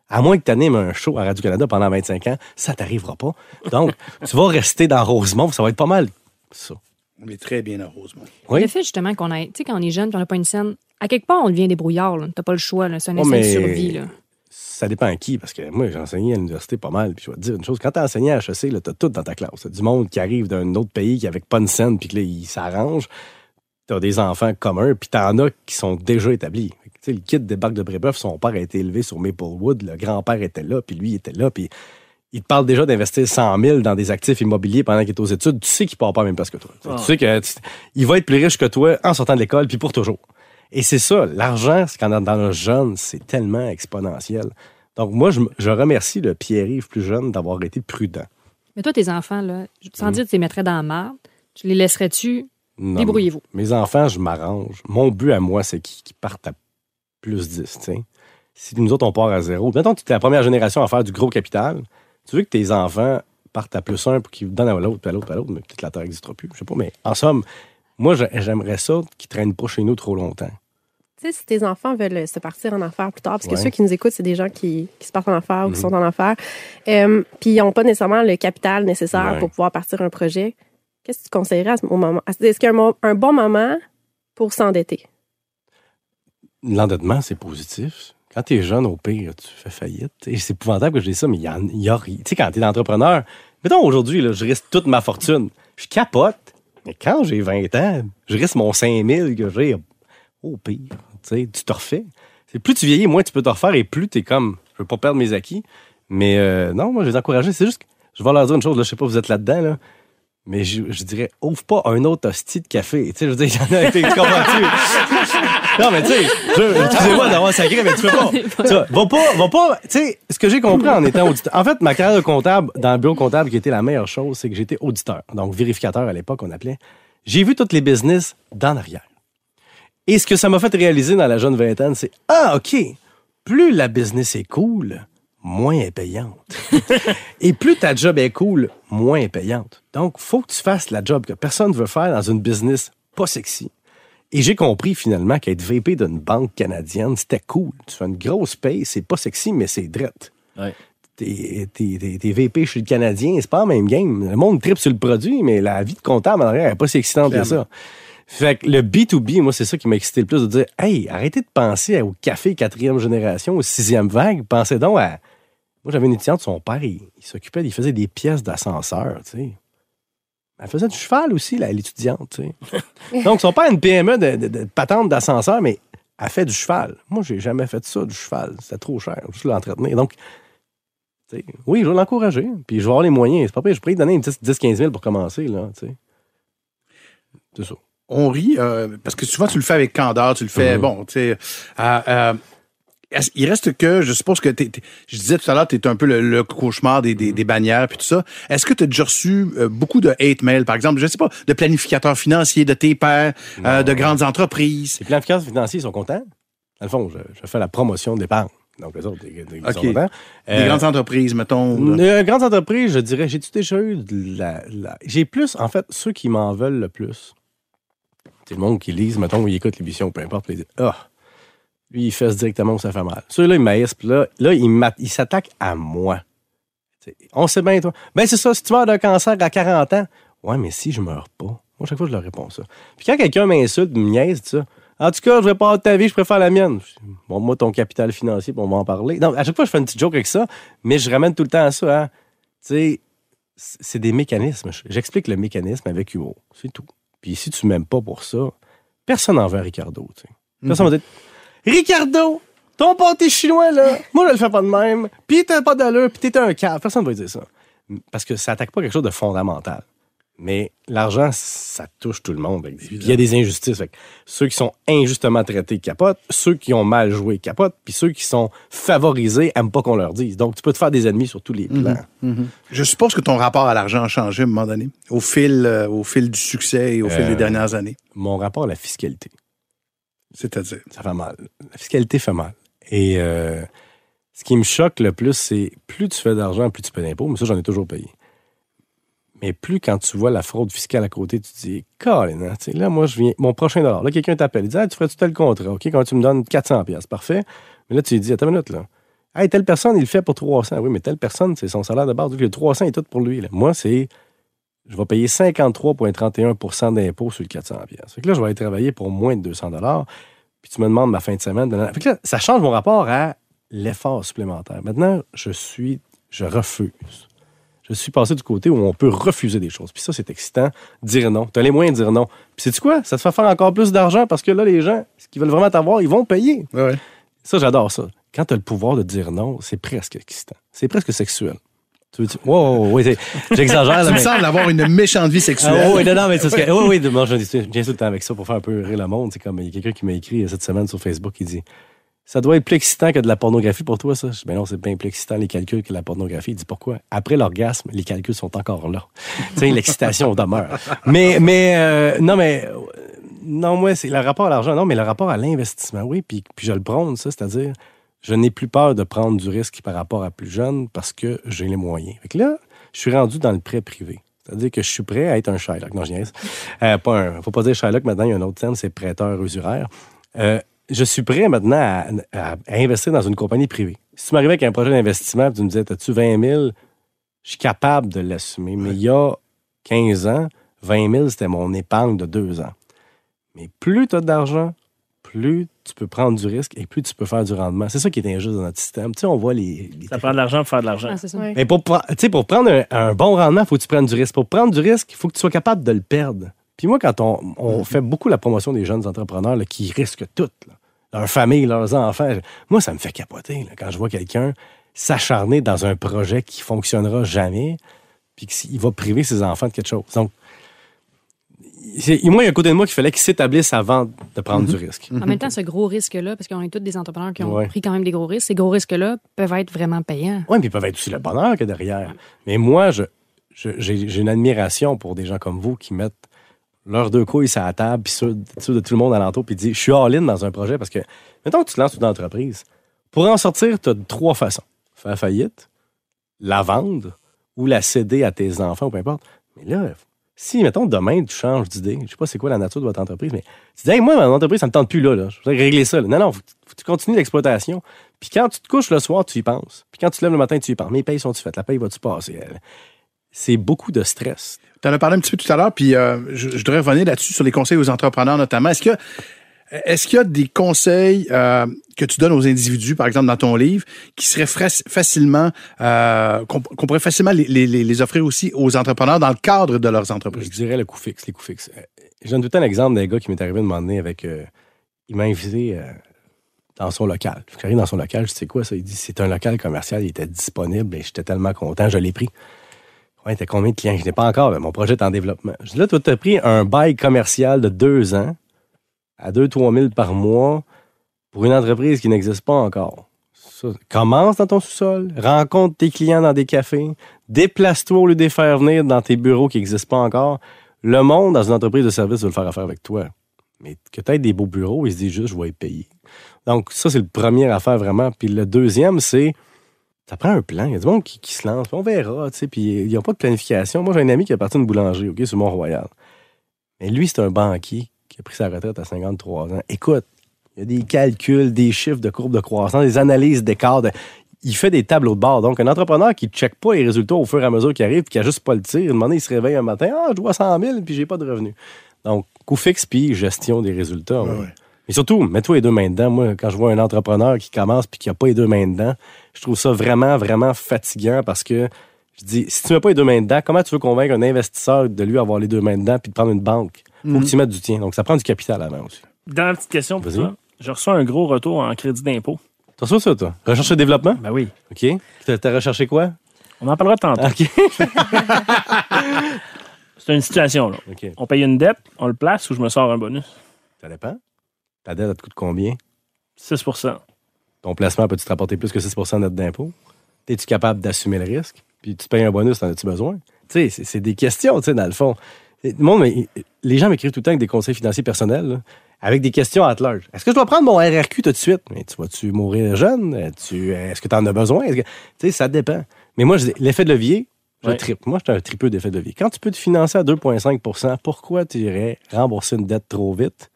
À moins que tu animes un show à Radio-Canada pendant 25 ans, ça t'arrivera pas. Donc, tu vas rester dans Rosemont, ça va être pas mal ça. On est très bien à Rosemont. Oui. Le fait justement qu'on a, tu sais, quand on est jeune, puis on n'a pas une scène, à quelque part, on devient débrouillard. là. T'as pas le choix. là. C'est un Oh, mais- de survie. Là. Ça dépend à qui, parce que moi, j'ai enseigné à l'université pas mal. Puis je vais te dire une chose, quand t'as enseigné à HEC, t'as tout dans ta classe. T'as du monde qui arrive d'un autre pays, qui avec pas une scène, puis que là, il s'arrange. T'as des enfants communs, puis t'en as qui sont déjà établis. Fait que, Tu sais, le kid débarque de Brébeuf, son père a été élevé sur Maplewood, le grand-père était là, puis lui il était là, puis il te parle déjà d'investir 100 000 dans des actifs immobiliers pendant qu'il est aux études. Tu sais qu'il part pas même place que toi. Tu sais- Ah. Tu sais que tu- il va être plus riche que toi en sortant de l'école, puis pour toujours. Et c'est ça, l'argent, quand on est dans le jeune, c'est tellement exponentiel. Donc moi, je, je remercie le Pierre-Yves plus jeune d'avoir été prudent. Mais toi, tes enfants, là, sans dire que tu les mettrais dans la marde, tu les laisserais-tu? Débrouillez-vous. Mes enfants, je m'arrange. Mon but à moi, c'est qu'ils partent à plus 10. tu sais. Si nous autres, on part à zéro, mettons que tu es la première génération à faire du gros capital, tu veux que tes enfants partent à plus un pour qu'ils donnent à l'autre, puis à l'autre, puis à l'autre, mais peut-être la terre n'existera plus. Je sais pas, mais en somme, moi, j'ai- j'aimerais ça qu'ils traînent pas chez nous trop longtemps. Tu sais, si tes enfants veulent se partir en affaires plus tard, parce que Ouais. ceux qui nous écoutent, c'est des gens qui, qui se partent en affaires ou qui Mhm. sont en affaires, euh, puis ils n'ont pas nécessairement le capital nécessaire Ouais. pour pouvoir partir un projet. Qu'est-ce que tu conseillerais à ce moment? Est-ce qu'il y a un, bon moment pour s'endetter? L'endettement, c'est positif. Quand tu es jeune, au pire, tu fais faillite. Et C'est épouvantable que je dise ça, mais il y, il y a rien. Tu sais, quand tu es entrepreneur, mettons aujourd'hui, je risque toute ma fortune. Je capote. Mais quand j'ai 20 ans, je risque mon 5000 que j'ai. Au pire, tu te refais. Plus tu vieillis, moins tu peux te refaire et plus tu es comme, je veux pas perdre mes acquis. Mais euh, non, moi, je les encourager. C'est juste que je vais leur dire une chose, là, je sais pas, vous êtes là-dedans, là. Mais je, je dirais, ouvre pas un autre hostie de café. Tu sais, je veux dire, il y en a tu comprends-tu? non, mais tu sais, excusez-moi d'avoir sacré, mais tu peux pas. Tu vois, va pas, va pas, tu sais, ce que j'ai compris en étant auditeur. En fait, ma carrière de comptable, dans le bureau comptable, qui était la meilleure chose, c'est que j'étais auditeur. Donc, vérificateur à l'époque, on appelait. J'ai vu toutes les business d'en arrière. Et ce que ça m'a fait réaliser dans la jeune vingtaine, c'est, ah, OK, plus la business est cool, moins elle est payante. Et plus ta job est cool, moins elle est payante. Donc, faut que tu fasses la job que personne ne veut faire dans une business pas sexy. Et j'ai compris finalement qu'être VP d'une banque canadienne, c'était cool. Tu fais une grosse paye, c'est pas sexy, mais c'est drette. Ouais. T'es, t'es- t'es- t'es VP chez le Canadien, c'est pas la même game. Le monde tripe sur le produit, mais la vie de comptable en arrière n'est pas si excitante que ça. Fait que le B2B, moi, c'est ça qui m'a excité le plus de dire Hey, arrêtez de penser au café quatrième génération, au sixième vague. Pensez donc à. Moi, j'avais une étudiante, son père, il, il s'occupait, il faisait des pièces d'ascenseur, tu sais. Elle faisait du cheval aussi, là, l'étudiante, tu sais. Donc, son père a une PME de, de, de patente d'ascenseur, mais elle fait du cheval. Moi, j'ai jamais fait ça, du cheval. C'était trop cher, juste l'entretenir. Donc, tu sais, oui, je vais l'encourager. Puis je vais avoir les moyens. C'est pas pire, je pourrais lui donner une 10-15 000 pour commencer, là, tu sais. C'est ça. On rit euh, parce que souvent tu le fais avec candeur, tu le fais, Mhm. bon, tu sais. euh, euh, il reste que, je suppose que t'es- t'es- je disais tout à l'heure, tu es un peu le, le cauchemar des, des, des bannières puis tout ça. Est-ce que tu as déjà reçu euh, beaucoup de hate mail, par exemple, je sais pas, de planificateurs financiers, de tes pairs, euh, de grandes entreprises? Les planificateurs financiers sont contents. Dans le fond, je, je fais la promotion de l'épargne. Donc, les autres. Des grandes entreprises, mettons. Euh, grandes entreprises, je dirais, j'ai-tu déjà eu de la. la- J'ai plus, en fait, ceux qui m'en veulent le plus. C'est le monde qui lise, mettons, ou ils écoutent l'émission, peu importe, puis ils disent Ah, lui, il fait directement où ça fait mal. Ceux-là, ils maïssent, puis là, là ils m'a- ils s'attaquent à moi. On sait bien, toi. Ben, c'est ça, si tu meurs d'un cancer à 40 ans, ouais, mais si je meurs pas. Moi, chaque fois, je leur réponds ça. Puis quand quelqu'un m'insulte, me niaise, dit ça. En tout cas, je vais pas avoir ta vie, je préfère la mienne. Bon, moi, ton capital financier, on va en parler. Non, à chaque fois, je fais une petite joke avec ça, mais je ramène tout le temps à ça. Hein. Tu sais, c'est des mécanismes. J'explique le mécanisme avec humour. C'est tout. Puis si tu m'aimes pas pour ça, personne n'en veut à Ricardo. Personne va dire Ricardo, ton pâté chinois, là, moi, je le fais pas de même. Puis t'as pas d'allure, puis t'es un cave. Personne va dire ça. Parce que ça attaque pas quelque chose de fondamental. Mais l'argent, ça touche tout le monde. Il y a des injustices. Fait ceux qui sont injustement traités capotent, ceux qui ont mal joué capotent, puis ceux qui sont favorisés aiment pas qu'on leur dise. Donc, tu peux te faire des ennemis sur tous les plans. Je suppose que ton rapport à l'argent a changé à un moment donné, au fil, euh, au fil du succès et au fil Euh, des dernières années. Mon rapport à la fiscalité. C'est-à-dire? ça fait mal. La fiscalité fait mal. Et euh, ce qui me choque le plus, c'est plus tu fais d'argent, plus tu payes d'impôts. Mais ça, j'en ai toujours payé. Mais plus quand tu vois la fraude fiscale à côté, tu te dis, Colin, hein, là, moi, je viens, mon prochain dollar. Là, quelqu'un t'appelle, il dit, tu ferais-tu tel contrat? OK, quand tu me donnes 400 pièces, parfait. Mais là, tu lui dis, attends une minute, là. Hey, telle personne, il le fait pour 300. Oui, mais telle personne, c'est son salaire de base. Donc, le 300 est tout pour lui. Moi, c'est, je vais payer 53,31% d'impôts sur le 400 pièces. Fait que là, je vais aller travailler pour moins de 200 dollars. Puis tu me demandes ma fin de semaine. ça change mon rapport à l'effort supplémentaire. Maintenant, je suis, je refuse. Je suis passé du côté où on peut refuser des choses. Puis ça, c'est excitant. Dire non. Tu as les moyens de dire non. Puis sais-tu quoi? Ça te fait faire encore plus d'argent parce que là, les gens, ce qu'ils veulent vraiment t'avoir, ils vont payer. Ouais. Ça, j'adore ça. Quand tu as le pouvoir de dire non, c'est presque excitant. C'est presque sexuel. Tu veux dire, wow, wow, oui, c'est- j'exagère. Tu me mais- sembles avoir une méchante vie sexuelle. ah, oui, non, non, mais c'est ce que. Oui, oui, viens tout le temps avec ça pour faire un peu rire le monde. C'est comme, il y a quelqu'un qui m'a écrit cette semaine sur Facebook qui dit Ça doit être plus excitant que de la pornographie pour toi, ça. Ben non, c'est bien plus excitant les calculs que la pornographie. Il dit Pourquoi Après l'orgasme, les calculs sont encore là. tu sais, l'excitation demeure. Mais, mais, euh, non, mais. euh, Non, moi, c'est le rapport à l'argent. Non, mais le rapport à l'investissement, oui. Puis, puis je le prône, ça, c'est-à-dire, je n'ai plus peur de prendre du risque par rapport à plus jeune parce que j'ai les moyens. Fait que là, je suis rendu dans le prêt privé. C'est-à-dire que je suis prêt à être un Shylock. Non, je niaise. Euh, pas un, faut pas dire Shylock maintenant, il y a un autre terme, c'est prêteur usuraire. Euh, je suis prêt maintenant à, à- à investir dans une compagnie privée. Si tu m'arrivais avec un projet d'investissement, puis tu me disais, as-tu 20 000? Je suis capable de l'assumer. Mais il y a 15 ans, 20 000, c'était mon épargne de deux ans. Mais plus tu as d'argent, plus tu peux prendre du risque et plus tu peux faire du rendement. C'est ça qui est injuste dans notre système. Tu sais, on voit les... les Ça prend de l'argent pour faire de l'argent. Ah, c'est ça. Ouais. mais pour, pre- tu sais, pour prendre un, un bon rendement, il faut que tu prennes du risque. Pour prendre du risque, il faut que tu sois capable de le perdre. Puis moi, quand on, on fait beaucoup la promotion des jeunes entrepreneurs là, qui risquent tout, là, leur famille, leurs enfants, moi, ça me fait capoter là, quand je vois quelqu'un s'acharner dans un projet qui fonctionnera jamais puis qu'il va priver ses enfants de quelque chose. Donc, moi, il y a un côté de moi qu'il fallait qu'ils s'établissent avant de prendre du risque. En même temps, ce gros risque-là, parce qu'on est tous des entrepreneurs qui ont Ouais. pris quand même des gros risques, ces gros risques-là peuvent être vraiment payants. Oui, puis ils peuvent être aussi le bonheur qu'il a derrière. Mais moi, je, je- j'ai, j'ai une admiration pour des gens comme vous qui mettent leurs deux couilles sur la table, puis ceux, ceux de tout le monde alentour, puis disent Je suis all-in dans un projet. Parce que, mettons que tu te lances une entreprise, pour en sortir, tu as trois façons faire faillite, la vendre ou la céder à tes enfants, ou peu importe. Mais là, si, mettons, demain, tu changes d'idée, je sais pas c'est quoi la nature de votre entreprise, mais tu dis, hey, moi, mon entreprise, ça me tente plus là, là. Je voudrais régler ça. là. Non, non, tu continues l'exploitation. Puis quand tu te couches le soir, tu y penses. Puis quand tu te lèves le matin, tu y penses. Mes payes sont-tu faites? La paye va-tu passer? C'est beaucoup de stress. Tu en as parlé un petit peu tout à l'heure, puis euh, je, je voudrais revenir là-dessus sur les conseils aux entrepreneurs notamment. Est-ce que est-ce qu'il y a des conseils euh, que tu donnes aux individus, par exemple dans ton livre, qui seraient facilement euh, qu'on pourrait facilement les, offrir aussi aux entrepreneurs dans le cadre de leurs Je entreprises? dirais le coût fixe, les coûts fixes. Je donne tout le temps l'exemple d'un gars qui m'est arrivé de donné avec. il m'a invité dans son local. J'arrive dans son local, je c'est quoi ça? Il dit, c'est un local commercial, il était disponible et j'étais tellement content, je l'ai pris. Ouais, t'as combien de clients? Je n'ai pas encore, mon projet est en développement. Je dis, là, toi, t'as pris un bail commercial de deux ans à 2-3 000 par mois pour une entreprise qui n'existe pas encore. Commence dans ton sous-sol, rencontre tes clients dans des cafés, déplace-toi au lieu de les faire venir dans tes bureaux qui n'existent pas encore. Le monde, dans une entreprise de service, veut le faire affaire avec toi. Mais que tu des beaux bureaux, il se dit juste, je vais être payé. Donc, ça, c'est le premier affaire vraiment. Puis le deuxième, c'est, ça prend un plan. Il y a du monde qui, qui se lance, on verra, tu sais, puis il n'y a pas de planification. Moi, j'ai un ami qui est parti d'une boulangerie, OK, sur Mont-Royal. Mais lui, c'est un banquier qui a pris sa retraite à 53 ans. Écoute, il y a des calculs, des chiffres de courbe de croissance, des analyses d'écart. de- Il fait des tableaux de bord. Donc, un entrepreneur qui ne check pas les résultats au fur et à mesure qu'il arrive, puis qui a juste pas le tir, donné, il se réveille un matin, ah, je dois 100 000, puis j'ai pas de revenus. Donc, coût fixe, puis gestion des résultats. ouais. Mais surtout, mets-toi les deux mains dedans. Moi, quand je vois un entrepreneur qui commence puis qui n'a pas les deux mains dedans, je trouve ça vraiment, vraiment fatigant parce que je dis, si tu mets pas les deux mains dedans, comment tu veux convaincre un investisseur de lui avoir les deux mains dedans puis de prendre une banque? Faut que tu mettes du tien. Donc, ça prend du capital avant aussi. Dans la petite question pour toi, je reçois un gros retour en crédit d'impôt. T'as reçu ça, toi? Recherche et développement? Ben oui. OK. T'as recherché quoi? On en parlera tantôt. OK. C'est une situation, là. OK. On paye une dette, on le place ou je me sors un bonus? Ça dépend. Ta dette, elle te coûte combien? 6 Ton placement peut-tu te rapporter plus que 6% net d'impôt? Es-tu capable d'assumer le risque? Puis tu payes un bonus, t'en as-tu besoin? Tu sais, c'est- des questions, tu sais, dans le fond. Et le monde, mais- les gens m'écrivent tout le temps avec des conseils financiers personnels, là, avec des questions à large. Est-ce que je dois prendre mon RRQ tout de suite? Mais tu vas-tu mourir jeune? Tu, Est-ce que tu en as besoin? Tu sais, ça dépend. Mais moi, je l'effet de levier, je Ouais. tripe. Moi, j'étais un tripeux d'effet de levier. Quand tu peux te financer à 2,5% pourquoi tu irais rembourser une dette trop vite?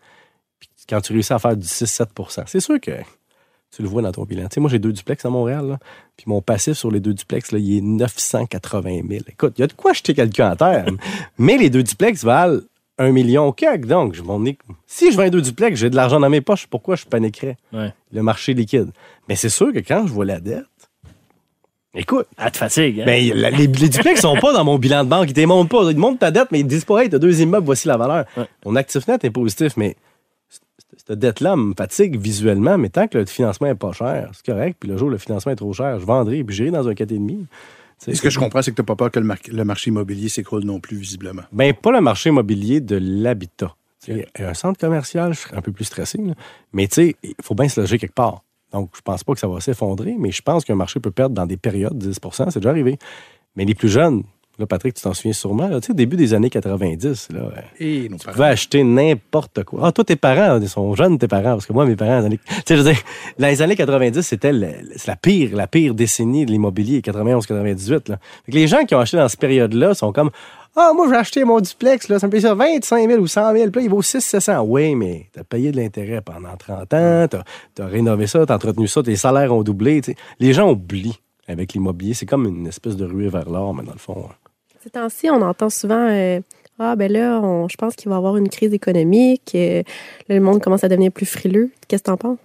Puis quand tu réussis à faire du 6-7% C'est sûr que tu le vois dans ton bilan. Tu sais, moi, j'ai deux duplex à Montréal, là, puis mon passif sur les deux duplex, là, il est 980 000. Écoute, il y a de quoi acheter quelqu'un à terre. mais les deux duplex valent un million au quelque. Donc, je ai- si je vends deux duplex, j'ai de l'argent dans mes poches, pourquoi je paniquerais? Ouais. Le marché liquide. Mais c'est sûr que quand je vois la dette, écoute, Elle te fatigue, hein? ben, la- les, les duplex sont pas dans mon bilan de banque. Ils ne montrent pas. Ils te montrent ta dette, mais ils disent pas, hey, t'as deux immeubles, voici la valeur. Ouais. Mon actif net est positif, mais cette dette-là me fatigue visuellement, mais tant que le financement est pas cher, c'est correct. Puis le jour où le financement est trop cher, je vendrai, puis j'irai dans un 4,5. Tu sais, Ce que je comprends, c'est que tu n'as pas peur que le, mar- le marché immobilier s'écroule non plus, visiblement. Ben, pas le marché immobilier de l'habitat. Sais, Un centre commercial, je serais un peu plus stressé. là. Mais tu sais, il faut bien se loger quelque part. Donc, je pense pas que ça va s'effondrer, mais je pense qu'un marché peut perdre dans des périodes 10 c'est déjà arrivé. Mais les plus jeunes, là, Patrick, tu t'en souviens sûrement, là, tu sais, début des années 90, là, Et tu pouvais acheter n'importe quoi. Ah, toi, tes parents, ils sont jeunes, tes parents, parce que moi, mes parents, dans les, tu sais, je veux dire, dans les années 90, c'était la pire, la pire décennie de l'immobilier, 91-98. là. Fait que Les gens qui ont acheté dans cette période-là sont comme, ah, moi, j'ai acheté mon duplex, là, ça me paye ça 25 000 ou 100 000, puis là, il vaut 6 700. Oui, mais t'as payé de l'intérêt pendant 30 ans, t'as as rénové ça, t'as entretenu ça, tes salaires ont doublé. Les gens oublient avec l'immobilier. C'est comme une espèce de ruée vers l'or, mais dans le fond. hein. Ces temps-ci, on entend souvent euh, Ah, ben là, je pense qu'il va y avoir une crise économique. euh, là, le monde commence à devenir plus frileux. Qu'est-ce que t'en penses?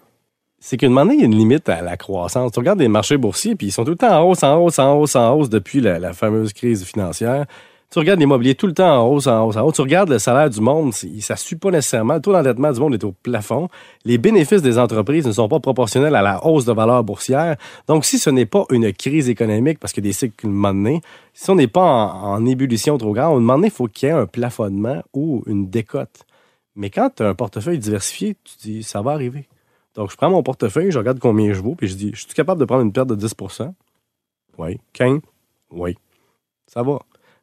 c'est moment donné, il y a une limite à la croissance. Tu regardes les marchés boursiers, puis ils sont tout le temps en hausse, en hausse, en hausse, en hausse depuis la fameuse crise financière. Tu regardes l'immobilier tout le temps en hausse, en hausse, en hausse. Tu regardes le salaire du monde, ça ne suit pas nécessairement. Le taux d'endettement du monde est au plafond. Les bénéfices des entreprises ne sont pas proportionnels à la hausse de valeur boursière. Donc, si ce n'est pas une crise économique, parce que des cycles, un moment donné, si on n'est pas en, ébullition trop grande, un moment donné, il faut qu'il y ait un plafonnement ou une décote. Mais quand tu as un portefeuille diversifié, tu dis, ça va arriver. Donc, je prends mon portefeuille, je regarde combien je vaux, puis je dis, je suis capable de prendre une perte de 10 Oui. 15 Oui. Ça va.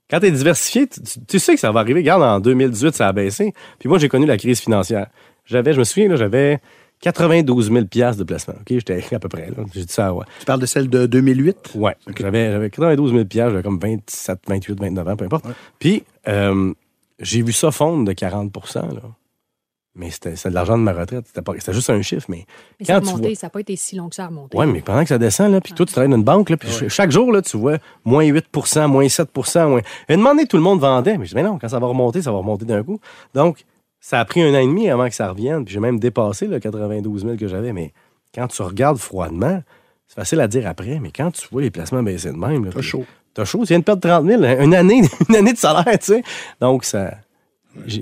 Quand tu es diversifié, tu, sais que ça va arriver. Regarde, en 2018, ça a baissé. Puis moi, j'ai connu la crise financière. J'avais, je me souviens, là, j'avais 92 000 piastres de placement. OK, j'étais à peu près, là. J'ai dit ça, ouais. Tu parles de celle de 2008? Ouais. J'avais, j'avais 92 000 piastres, j'avais comme 27, 28, 29 ans, peu importe. Puis, euh, j'ai vu ça fondre de 40 là. Mais c'était, c'est de l'argent de ma retraite. C'était, pas, c'était juste un chiffre, mais Mais ça a quand tu remonté, vois... ça n'a pas été si long que ça a remonté. Oui, mais pendant que ça descend, là, puis toi, tu travailles dans une banque, là, puis ch- chaque jour, là, tu vois moins 8% moins 7 moins... Et demander, tout le monde vendait. Mais je dis, mais non, quand ça va remonter, ça va remonter d'un coup. Donc, ça a pris un an et demi avant que ça revienne, puis j'ai même dépassé le 92 000 que j'avais. Mais quand tu regardes froidement, c'est facile à dire après, mais quand tu vois les placements baisser de même... T'as chaud. T'as chaud, tu viens de perdre 30 000, hein, une année, une année de salaire, tu sais. Donc, ça...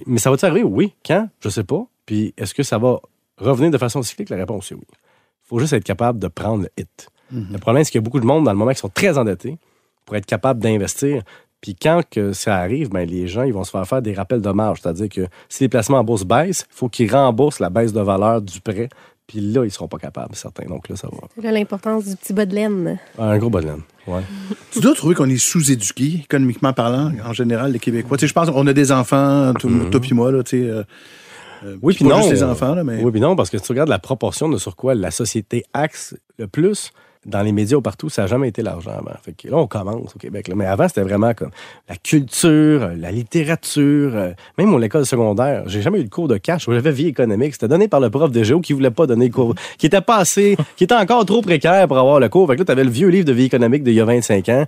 Mais ça va-tu arriver? Oui. Quand? Je sais pas. Puis, est-ce que ça va revenir de façon cyclique? La réponse est oui. Il faut juste être capable de prendre le hit. Le problème, c'est qu'il y a beaucoup de monde dans le moment qui sont très endettés pour être capable d'investir. Puis quand que ça arrive, ben, les gens ils vont se faire faire des rappels de marge. C'est-à-dire que si les placements en bourse baissent, il faut qu'ils remboursent la baisse de valeur du prêt. Puis là, ils ne seront pas capables, certains. Donc là, ça va. C'est là l'importance du petit bas de laine. Un gros bonhomme. Ouais. Tu dois trouver qu'on est sous-éduqué, économiquement parlant, en général, les Québécois. Tu sais, je pense qu'on a des enfants, tout, toi puis moi, là, tu sais. euh, euh, Oui, puis non. juste les enfants, là, mais. Oui, puis non, parce que si tu regardes la proportion de sur quoi la société axe le plus dans les médias ou partout, ça n'a jamais été l'argent avant. Fait que là, on commence au Québec. là. Mais avant, c'était vraiment comme la culture, euh, la littérature, euh, même mon école secondaire. J'ai jamais eu de cours de cash. J'avais vie économique. C'était donné par le prof de géo qui voulait pas donner le cours, qui était pas assez, qui était encore trop précaire pour avoir le cours. Fait que là, tu avais le vieux livre de vie économique d'il y a 25 ans.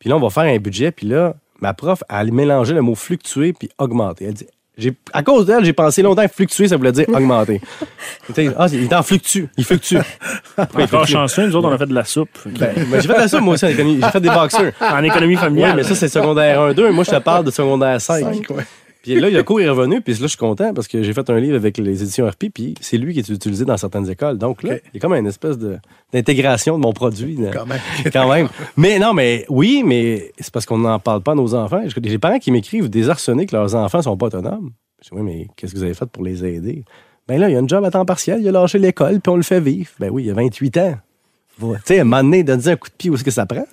Puis là, on va faire un budget. Puis là, ma prof, elle mélangeait le mot fluctuer puis augmenter. Elle dit, à cause d'elle, j'ai pensé longtemps que fluctuer, ça voulait dire augmenter. Ah, il est en fluctue. Il fluctue. Encore chanceux, nous autres, on a fait de la soupe. Ben, ben, j'ai fait la somme, moi aussi, en économie. J'ai fait des boxeurs. en économie Oui, familiale. mais ça, c'est secondaire 1, 2. Moi, je te parle de secondaire 5. Cinq, ouais. Puis là, cours est revenu, puis là, je suis content parce que j'ai fait un livre avec les éditions RP, puis c'est lui qui est utilisé dans certaines écoles. Donc là, il y a comme une espèce d'intégration de mon produit. Quand même. Quand même. Mais non, mais oui, mais c'est parce qu'on n'en parle pas à nos enfants. J'ai des parents qui m'écrivent désarçonnés que leurs enfants sont pas autonomes. Je dis, oui, mais qu'est-ce que vous avez fait pour les aider? Ben là, il y a un job à temps partiel, il a lâché l'école, puis on le fait vivre. Ben oui, il y a 28 ans. Tu sais, à un moment donné, donne un coup de pied où est-ce que ça prend?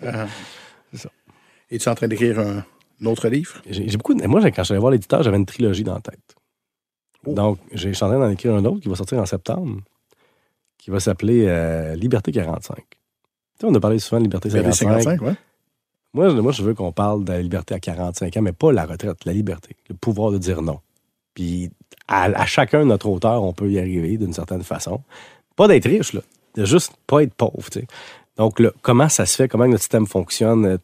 Es-tu en train d'écrire un, un autre livre? J'ai beaucoup. de- Moi, quand je suis voir l'éditeur, j'avais une trilogie dans la tête. Oh. Donc, j'ai- en train d'en écrire un autre qui va sortir en septembre, qui va s'appeler euh, Liberté 45. Tu sais, on a parlé souvent de Liberté Regardez 55. 55, ouais. Moi, je- moi, je veux qu'on parle de la liberté à 45 ans, mais pas la retraite, la liberté, le pouvoir de dire non. Puis, à, à chacun de notre hauteur, on peut y arriver d'une certaine façon. Pas d'être riche, là. De juste pas être pauvre, tu sais. Donc, là, comment ça se fait, comment notre système fonctionne, euh,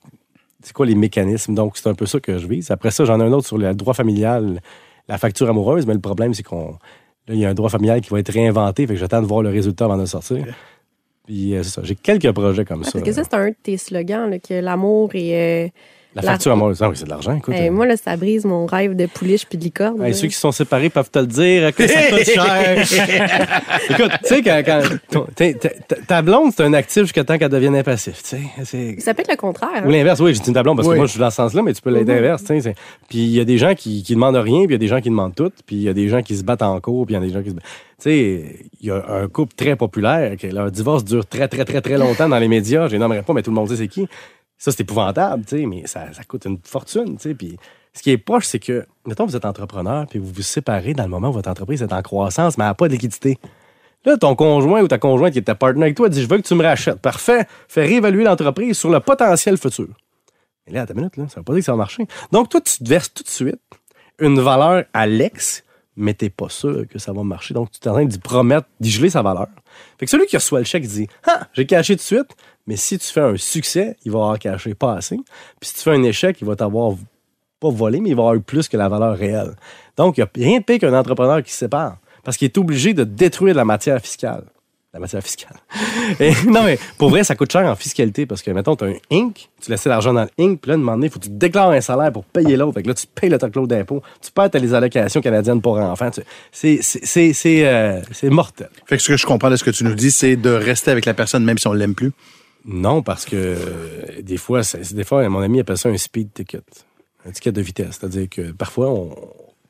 c'est quoi les mécanismes? Donc, c'est un peu ça que je vise. Après ça, j'en ai un autre sur le droit familial, la facture amoureuse, mais le problème, c'est qu'on. Là, il y a un droit familial qui va être réinventé, fait que j'attends de voir le résultat avant de sortir. Puis, euh, c'est ça. J'ai quelques projets comme Ah, ça. parce que ça, c'est un de tes slogans, là, que l'amour est. euh, la la- facture amoureuse, ah oui, c'est de l'argent, écoute. eh, euh, moi, là, ça brise mon rêve de pouliche puis de licorne. Hey, là. ceux qui sont séparés peuvent te le dire que ça coûte cher. Écoute, tu sais, quand, quand ta- ta blonde, c'est un actif jusqu'à temps qu'elle devienne impassif. tu sais. C'est- Ça peut être le contraire. Ou hein. l'inverse, oui, j'ai dit ta blonde parce Oui. que moi, je suis dans ce sens-là, mais tu peux l'aider Mhm. inverse. tu sais, c'est- Puis il y a des gens qui, qui demandent rien, puis il y a des gens qui demandent tout, puis il y a des gens qui se battent en cours, puis il y a des gens qui se battent. Tu sais, il y a un couple très populaire, que leur divorce dure très, très, très, très longtemps dans les médias. Je les nommerai pas, mais tout le monde sait c'est qui. Ça, c'est épouvantable, tu mais ça, ça coûte une fortune, tu. Puis ce qui est poche, c'est que, mettons, vous êtes entrepreneur, puis vous vous séparez dans le moment où votre entreprise est en croissance, mais elle n'a pas de liquidité. Là, ton conjoint ou ta conjointe qui ta partenaire avec toi dit Je veux que tu me rachètes. Parfait. Fais réévaluer l'entreprise sur le potentiel futur. Et là, à ta minute, là, ça veut pas dire que ça va marcher. Donc, toi, tu te verses tout de suite une valeur à l'ex, mais t'es pas sûr que ça va marcher. Donc, tu es en train d'y promettre, d'y geler sa valeur. Fait que celui qui reçoit le chèque dit Ah, j'ai caché tout de suite, mais si tu fais un succès, il va avoir caché pas assez. Puis si tu fais un échec, il va t'avoir pas volé, mais il va avoir eu plus que la valeur réelle. Donc, il n'y a rien de pire qu'un entrepreneur qui se sépare parce qu'il est obligé de détruire la matière fiscale. la matière fiscale. Et, non, mais pour vrai, ça coûte cher en fiscalité parce que, mettons, tu as un Inc., tu laisses l'argent dans le Inc., puis là, un moment il faut que tu déclares un salaire pour payer l'autre. Fait que là, tu payes le taxe d'impôt, tu perds tes allocations canadiennes pour enfants. C'est, euh, c'est mortel. Fait que ce que je comprends de ce que tu nous dis, c'est de rester avec la personne même si on l'aime plus. Non, parce que euh, des fois, c'est- des fois, mon ami appelle ça un speed ticket, un ticket de vitesse. C'est-à-dire que parfois, on-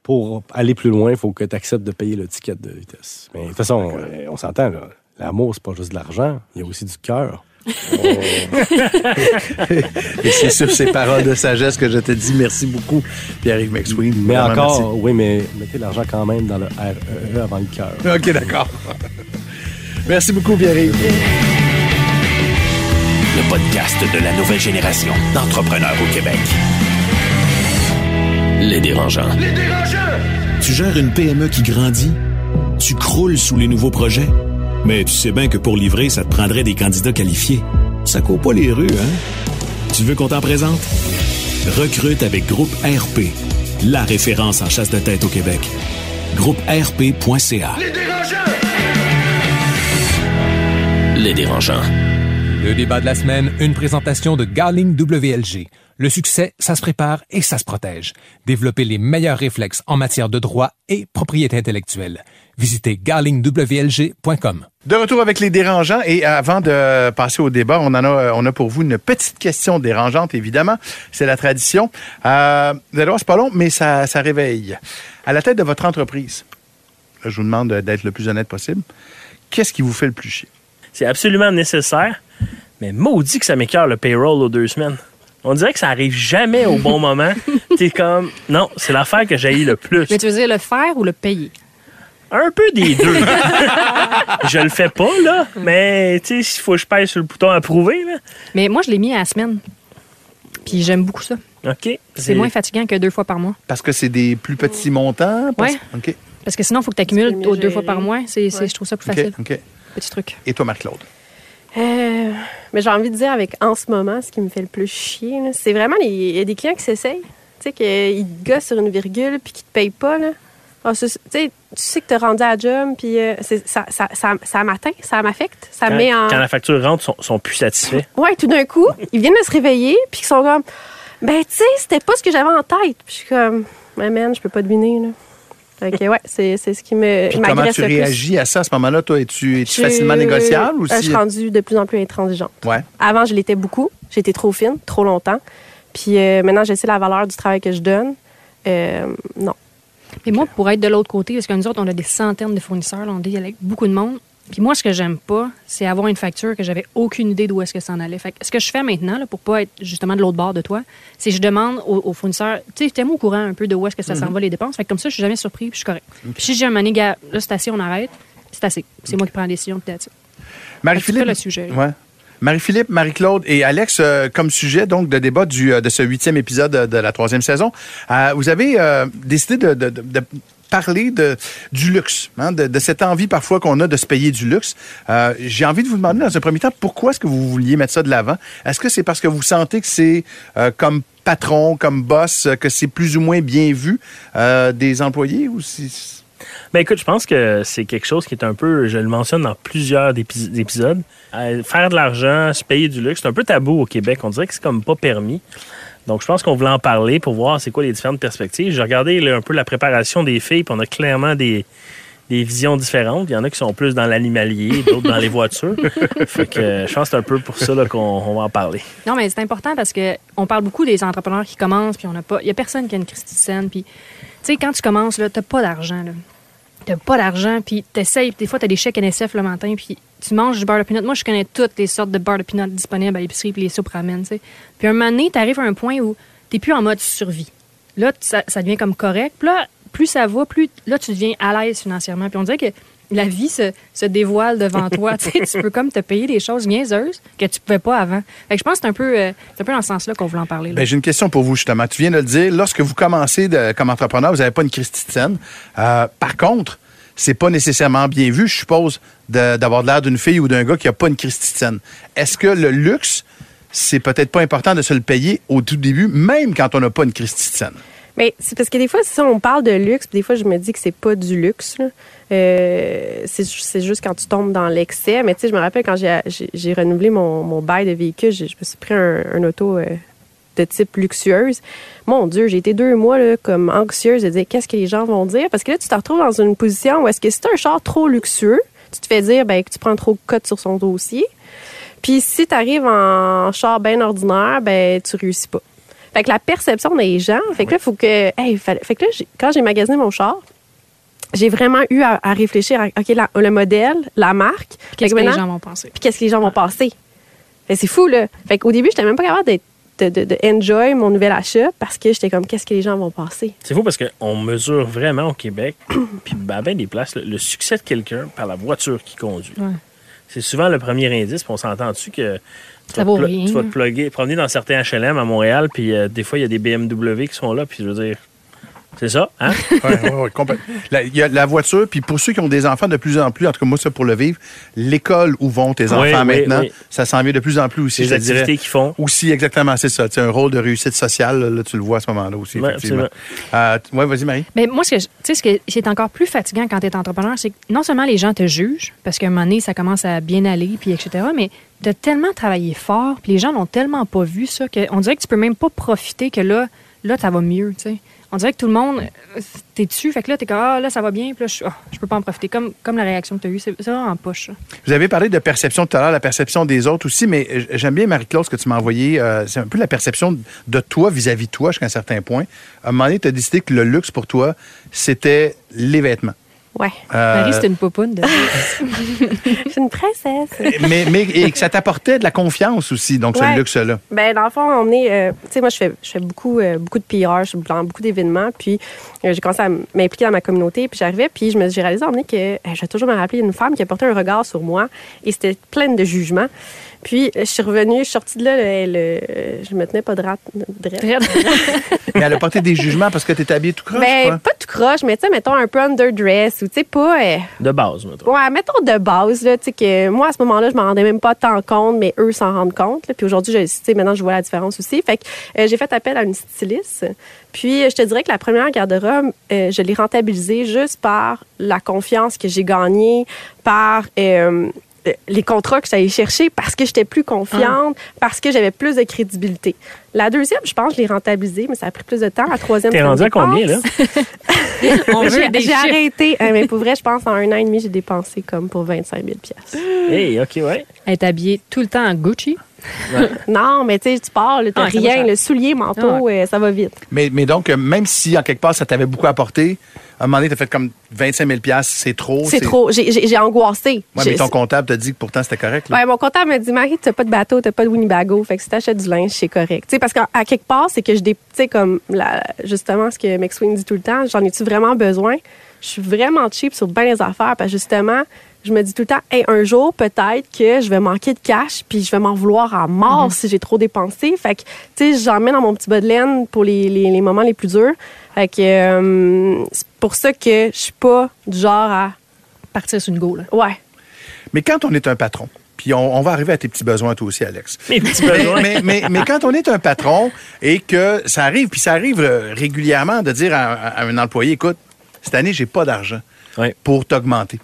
pour aller plus loin, il faut que tu acceptes de payer le ticket de vitesse. Mais de toute façon, euh, on s'entend, là. L'amour, c'est pas juste de l'argent, il y a aussi du cœur. Et c'est sur ces paroles de sagesse que je te dis merci beaucoup, Pierre-Yves McSween. Mais encore, oui, mais mettez l'argent quand même dans le REE avant le cœur. OK, d'accord. merci beaucoup, Pierre-Yves. Podcast de la nouvelle génération d'entrepreneurs au Québec. Les dérangeants. Tu gères une PME qui grandit? Tu croules sous les nouveaux projets? Mais tu sais bien que pour livrer, ça te prendrait des candidats qualifiés. Ça court pas les rues, hein? Tu veux qu'on t'en présente? Recrute avec Groupe RP, la référence en chasse de tête au Québec. GroupeRP.ca. Les dérangeants. Le débat de la semaine, une présentation de Garling WLG. Le succès, ça se prépare et ça se protège. Développer les meilleurs réflexes en matière de droit et propriété intellectuelle. Visitez garlingwlg.com. De retour avec les dérangeants et avant de passer au débat, on en a, on a pour vous une petite question dérangeante, évidemment. C'est la tradition. Euh, vous allez voir, c'est pas long, mais ça, ça réveille. À la tête de votre entreprise, là, je vous demande d'être le plus honnête possible. Qu'est-ce qui vous fait le plus chier? C'est absolument nécessaire, mais maudit que ça m'écœure le payroll aux deux semaines. On dirait que ça arrive jamais au bon moment. T'es comme, non, c'est l'affaire que j'ai le plus. Mais tu veux dire le faire ou le payer? Un peu des deux. je le fais pas, là, mais tu sais, s'il faut que je pèse sur le bouton approuver, là. Mais moi, je l'ai mis à la semaine. Puis j'aime beaucoup ça. OK. C'est moins fatigant que deux fois par mois. Parce que c'est des plus petits montants? Parce- Ouais. OK. Parce que sinon, il faut que tu accumules deux fois par mois. C'est, Ouais. je trouve ça plus facile. OK. Petit truc. Et toi, Marc-Claude? Euh, mais j'ai envie de dire avec en ce moment, ce qui me fait le plus chier, c'est vraiment les, il y a des clients qui s'essayent. Tu sais, qu'ils te gossent sur une virgule puis qui te payent pas. Là. Ah, tu sais, tu sais que tu as rendu à la job, puis euh, ça, ça, ça, ça m'atteint, ça m'affecte, ça Quand, met en. quand la facture rentre, ils sont, sont plus satisfaits. Ouais, tout d'un coup, ils viennent de se réveiller, puis ils sont comme, ben, tu sais, c'était pas ce que j'avais en tête. Puis je suis comme, man, je peux pas deviner, là. Fait que, ouais, c'est c'est ce qui me Puis comment tu le plus. réagis à ça à ce moment-là? Toi, es-tu, es-tu Je- facilement négociable ou Euh, je si... suis rendue de plus en plus intransigeante. Ouais. Avant, je l'étais beaucoup. J'étais trop fine, trop longtemps. Puis euh, maintenant, je sais la valeur du travail que je donne. Euh, non. Et moi, pour être de l'autre côté, parce que nous autres, on a des centaines de fournisseurs, là, on deal avec beaucoup de monde. Puis moi, ce que j'aime pas, c'est avoir une facture que j'avais aucune idée d'où est-ce que ça en allait. Fait que ce que je fais maintenant, là, pour pas être justement de l'autre bord de toi, c'est que je demande aux, aux fournisseurs, tu sais, t'es au courant un peu de où est-ce que ça s'en va les dépenses. Fait que comme ça, je suis jamais surpris, puis je suis correct. Puis si j'ai un gars, là, c'est assez, on arrête, c'est assez. C'est moi qui prends la décision, it. Marie-Philippe, le sujet. Ouais. Marie-Philippe, Marie-Claude et Alex, euh, comme sujet donc de débat du, euh, de ce huitième épisode de, de la troisième saison, euh, vous avez décidé de- de parler de, du luxe, hein, de, cette envie parfois qu'on a de se payer du luxe. Euh, J'ai envie de vous demander dans un premier temps pourquoi est-ce que vous vouliez mettre ça de l'avant? Est-ce que c'est parce que vous sentez que c'est euh, comme patron, comme boss, que c'est plus ou moins bien vu euh, des employés ou si Ben écoute, je pense que c'est quelque chose qui est un peu, je le mentionne dans plusieurs épisodes. Faire de l'argent, se payer du luxe, c'est un peu tabou au Québec. On dirait que c'est comme pas permis. Donc, je pense qu'on voulait en parler pour voir c'est quoi les différentes perspectives. J'ai regardé là, un peu la préparation des filles, puis on a clairement des, des visions différentes. Il y en a qui sont plus dans l'animalier, d'autres dans les voitures. Fait que euh, je pense que c'est un peu pour ça qu'on on va en parler. Non, mais c'est important parce que on parle beaucoup des entrepreneurs qui commencent, puis on n'a pas. Il y a personne qui a une Christie puis tu sais, quand tu commences, là, t'as pas d'argent, là. T'as pas d'argent, puis t'essayes, des fois, t'as des chèques NSF le matin, puis tu manges du beurre de peanut. Moi, je connais toutes les sortes de beurre de peanut disponibles à l'épicerie, puis les soupes ramen, tu sais. Puis un moment donné, t'arrives à un point où t'es plus en mode survie. Là, ça devient comme correct. Puis là, plus ça va, plus là, tu deviens à l'aise financièrement. Puis on dirait que la vie se, se dévoile devant toi. tu sais, tu peux comme te payer des choses niaiseuses que tu pouvais pas avant. Fait que je pense que c'est un peu, euh, un peu dans ce sens-là qu'on voulait en parler. Ben, j'ai une question pour vous, justement. Tu viens de le dire, lorsque vous commencez de- comme entrepreneur, vous n'avez pas une Christie de scène. Euh, par contre, c'est pas nécessairement bien vu, je suppose, d'avoir l'air d'une fille ou d'un gars qui n'a pas une Christie de scène. Est-ce que le luxe, c'est peut-être pas important de se le payer au tout début, même quand on n'a pas une Christie de scène? Mais c'est parce que des fois, ça, on parle de luxe, des fois, je me dis que c'est pas du luxe. Euh, c'est juste quand tu tombes dans l'excès. Mais tu sais, je me rappelle quand j'ai- renouvelé mon, mon bail de véhicule, je me suis pris un, un auto euh, de type luxueuse. Mon Dieu, j'ai été deux mois là, comme anxieuse de dire qu'est-ce que les gens vont dire? Parce que là, tu te retrouves dans une position où est-ce que si tu un char trop luxueux, tu te fais dire ben, que tu prends trop de cotes sur son dossier. Puis si tu arrives en char bien ordinaire, ben tu réussis pas. Fait que la perception des gens, fait que là, faut que. hey, fait que là, quand j'ai magasiné mon char, j'ai vraiment eu à, à réfléchir à OK, la- le modèle, la marque. Qu'est-ce que les gens vont penser? puis qu'est-ce que les gens vont que c'est fou, là. Fait qu'au début, j'étais même pas capable d'être- de, de, de enjoy mon nouvel achat parce que j'étais comme, qu'est-ce que les gens vont passer? C'est fou parce qu'on mesure vraiment au Québec, puis à bien des places, le, le succès de quelqu'un par la voiture qu'il conduit. Ouais. C'est souvent le premier indice, puis on s'entend dessus que tu Ça vas, vaut te tu vas te plugger, promener dans certains HLM à Montréal, puis euh, des fois, il y a des BMW qui sont là, puis je veux dire, c'est ça, hein? Ouais, ouais, ouais, complètement. La- Il y a la voiture, puis pour ceux qui ont des enfants de plus en plus, en tout cas moi, ça pour le vivre, l'école où vont tes enfants Oui, oui, maintenant, oui. ça s'en vient de plus en plus aussi. Les je activités qu'ils font. Aussi, exactement, c'est ça. C'est un rôle de réussite sociale, là, tu le vois à ce moment-là aussi, Ouais, effectivement. Euh, ouais, vas-y, Marie. Mais moi, ce que je- tu sais, ce que c'est encore plus fatigant quand tu es entrepreneur, c'est que non seulement les gens te jugent, parce qu'à un moment donné, ça commence à bien aller, puis etc., mais tu as tellement travaillé fort, puis les gens n'ont tellement pas vu ça, qu'on dirait que tu peux même pas profiter que là, là, ça va mieux, tu sais. On dirait que tout le monde, euh, t'es dessus, fait que là, t'es comme, ah, là, ça va bien, puis là, je, ah, je peux pas en profiter. Comme, comme la réaction que tu as eue, c'est vraiment en poche. Vous avez parlé de perception tout à l'heure, la perception des autres aussi, mais euh, j'aime bien, Marie-Claude, ce que tu m'as envoyé. euh, c'est un peu la perception de toi vis-à-vis de toi jusqu'à un certain point. À un moment donné, tu as décidé que le luxe pour toi, c'était les vêtements. Ouais. Euh, Marie, c'est une popoune. De... Suis une princesse. mais, mais et que ça t'apportait de la confiance aussi, donc Ouais. ce luxe-là? Ben, dans le fond, on est. euh, tu sais, moi, je fais, je fais beaucoup, euh, beaucoup de PR, je suis dans beaucoup d'événements. Puis, euh, j'ai commencé à m'impliquer dans ma communauté. Puis, j'arrivais, puis je me- j'ai réalisé à un moment donné que euh, je vais toujours me rappeler une femme qui a porté un regard sur moi et c'était pleine de jugements. Puis, je suis revenue, je suis sortie de là, le, le- je me tenais pas droite. droite. Mais elle a porté des jugements parce que tu étais habillée tout croche, Ben, quoi? pas tout croche, mais tu sais, mettons un peu underdress tu sais, pas. euh, De base, mettons. Ouais, mettons de base, là, tu sais, que moi, à ce moment-là, je m'en rendais même pas tant compte, mais eux s'en rendent compte. là. Puis aujourd'hui, tu sais, maintenant, je vois la différence aussi. Fait que euh, j'ai fait appel à une styliste. Puis euh, je te dirais que la première garde-robe, euh, je l'ai rentabilisée juste par la confiance que j'ai gagnée, par. euh, les contrats que j'allais chercher parce que j'étais plus confiante, parce que j'avais plus de crédibilité. La deuxième, je pense, je l'ai rentabilisée, mais ça a pris plus de temps. La troisième, T'es rendu à combien, là? On veut J'ai des j'ai chiffres. arrêté. Euh, mais pour vrai, je pense, en un an et demi, j'ai dépensé comme pour 25 000 Hey, OK, ouais. Elle est habillée tout le temps en Gucci. Non, mais tu sais, tu pars, t'as Ah, rien, le soulier, manteau, euh, ça va vite. Mais, mais donc, euh, même si en quelque part ça t'avait beaucoup apporté, à un moment donné, tu as fait comme 25 000 c'est trop. C'est trop. J'ai- angoissé. Ouais, mais ton comptable t'a dit que pourtant c'était correct. Ouais, mon comptable m'a dit, Marie, t'as pas de bateau, t'as pas de Winnebago. Fait que si t'achètes du linge, c'est correct. Tu sais, parce qu'à à quelque part, c'est que je tu sais, comme, la, justement, ce que McSwing dit tout le temps, j'en ai-tu vraiment besoin? Je suis vraiment cheap sur bien les affaires, parce que justement, je me dis tout le temps, hey, un jour, peut-être que je vais manquer de cash, puis je vais m'en vouloir à mort si j'ai trop dépensé. Fait que, tu sais, j'en mets dans mon petit bas de laine pour les, les, les moments les plus durs. Fait que, euh, c'est pour ça que je suis pas du genre à. Partir sur une go, là. Ouais. Mais quand on est un patron, puis on, on va arriver à tes petits besoins toi aussi, Alex. Mes petits Mais, besoins. mais, mais, mais quand on est un patron et que ça arrive, puis ça arrive euh, régulièrement de dire à, à un employé, écoute, cette année, j'ai pas d'argent pour t'augmenter.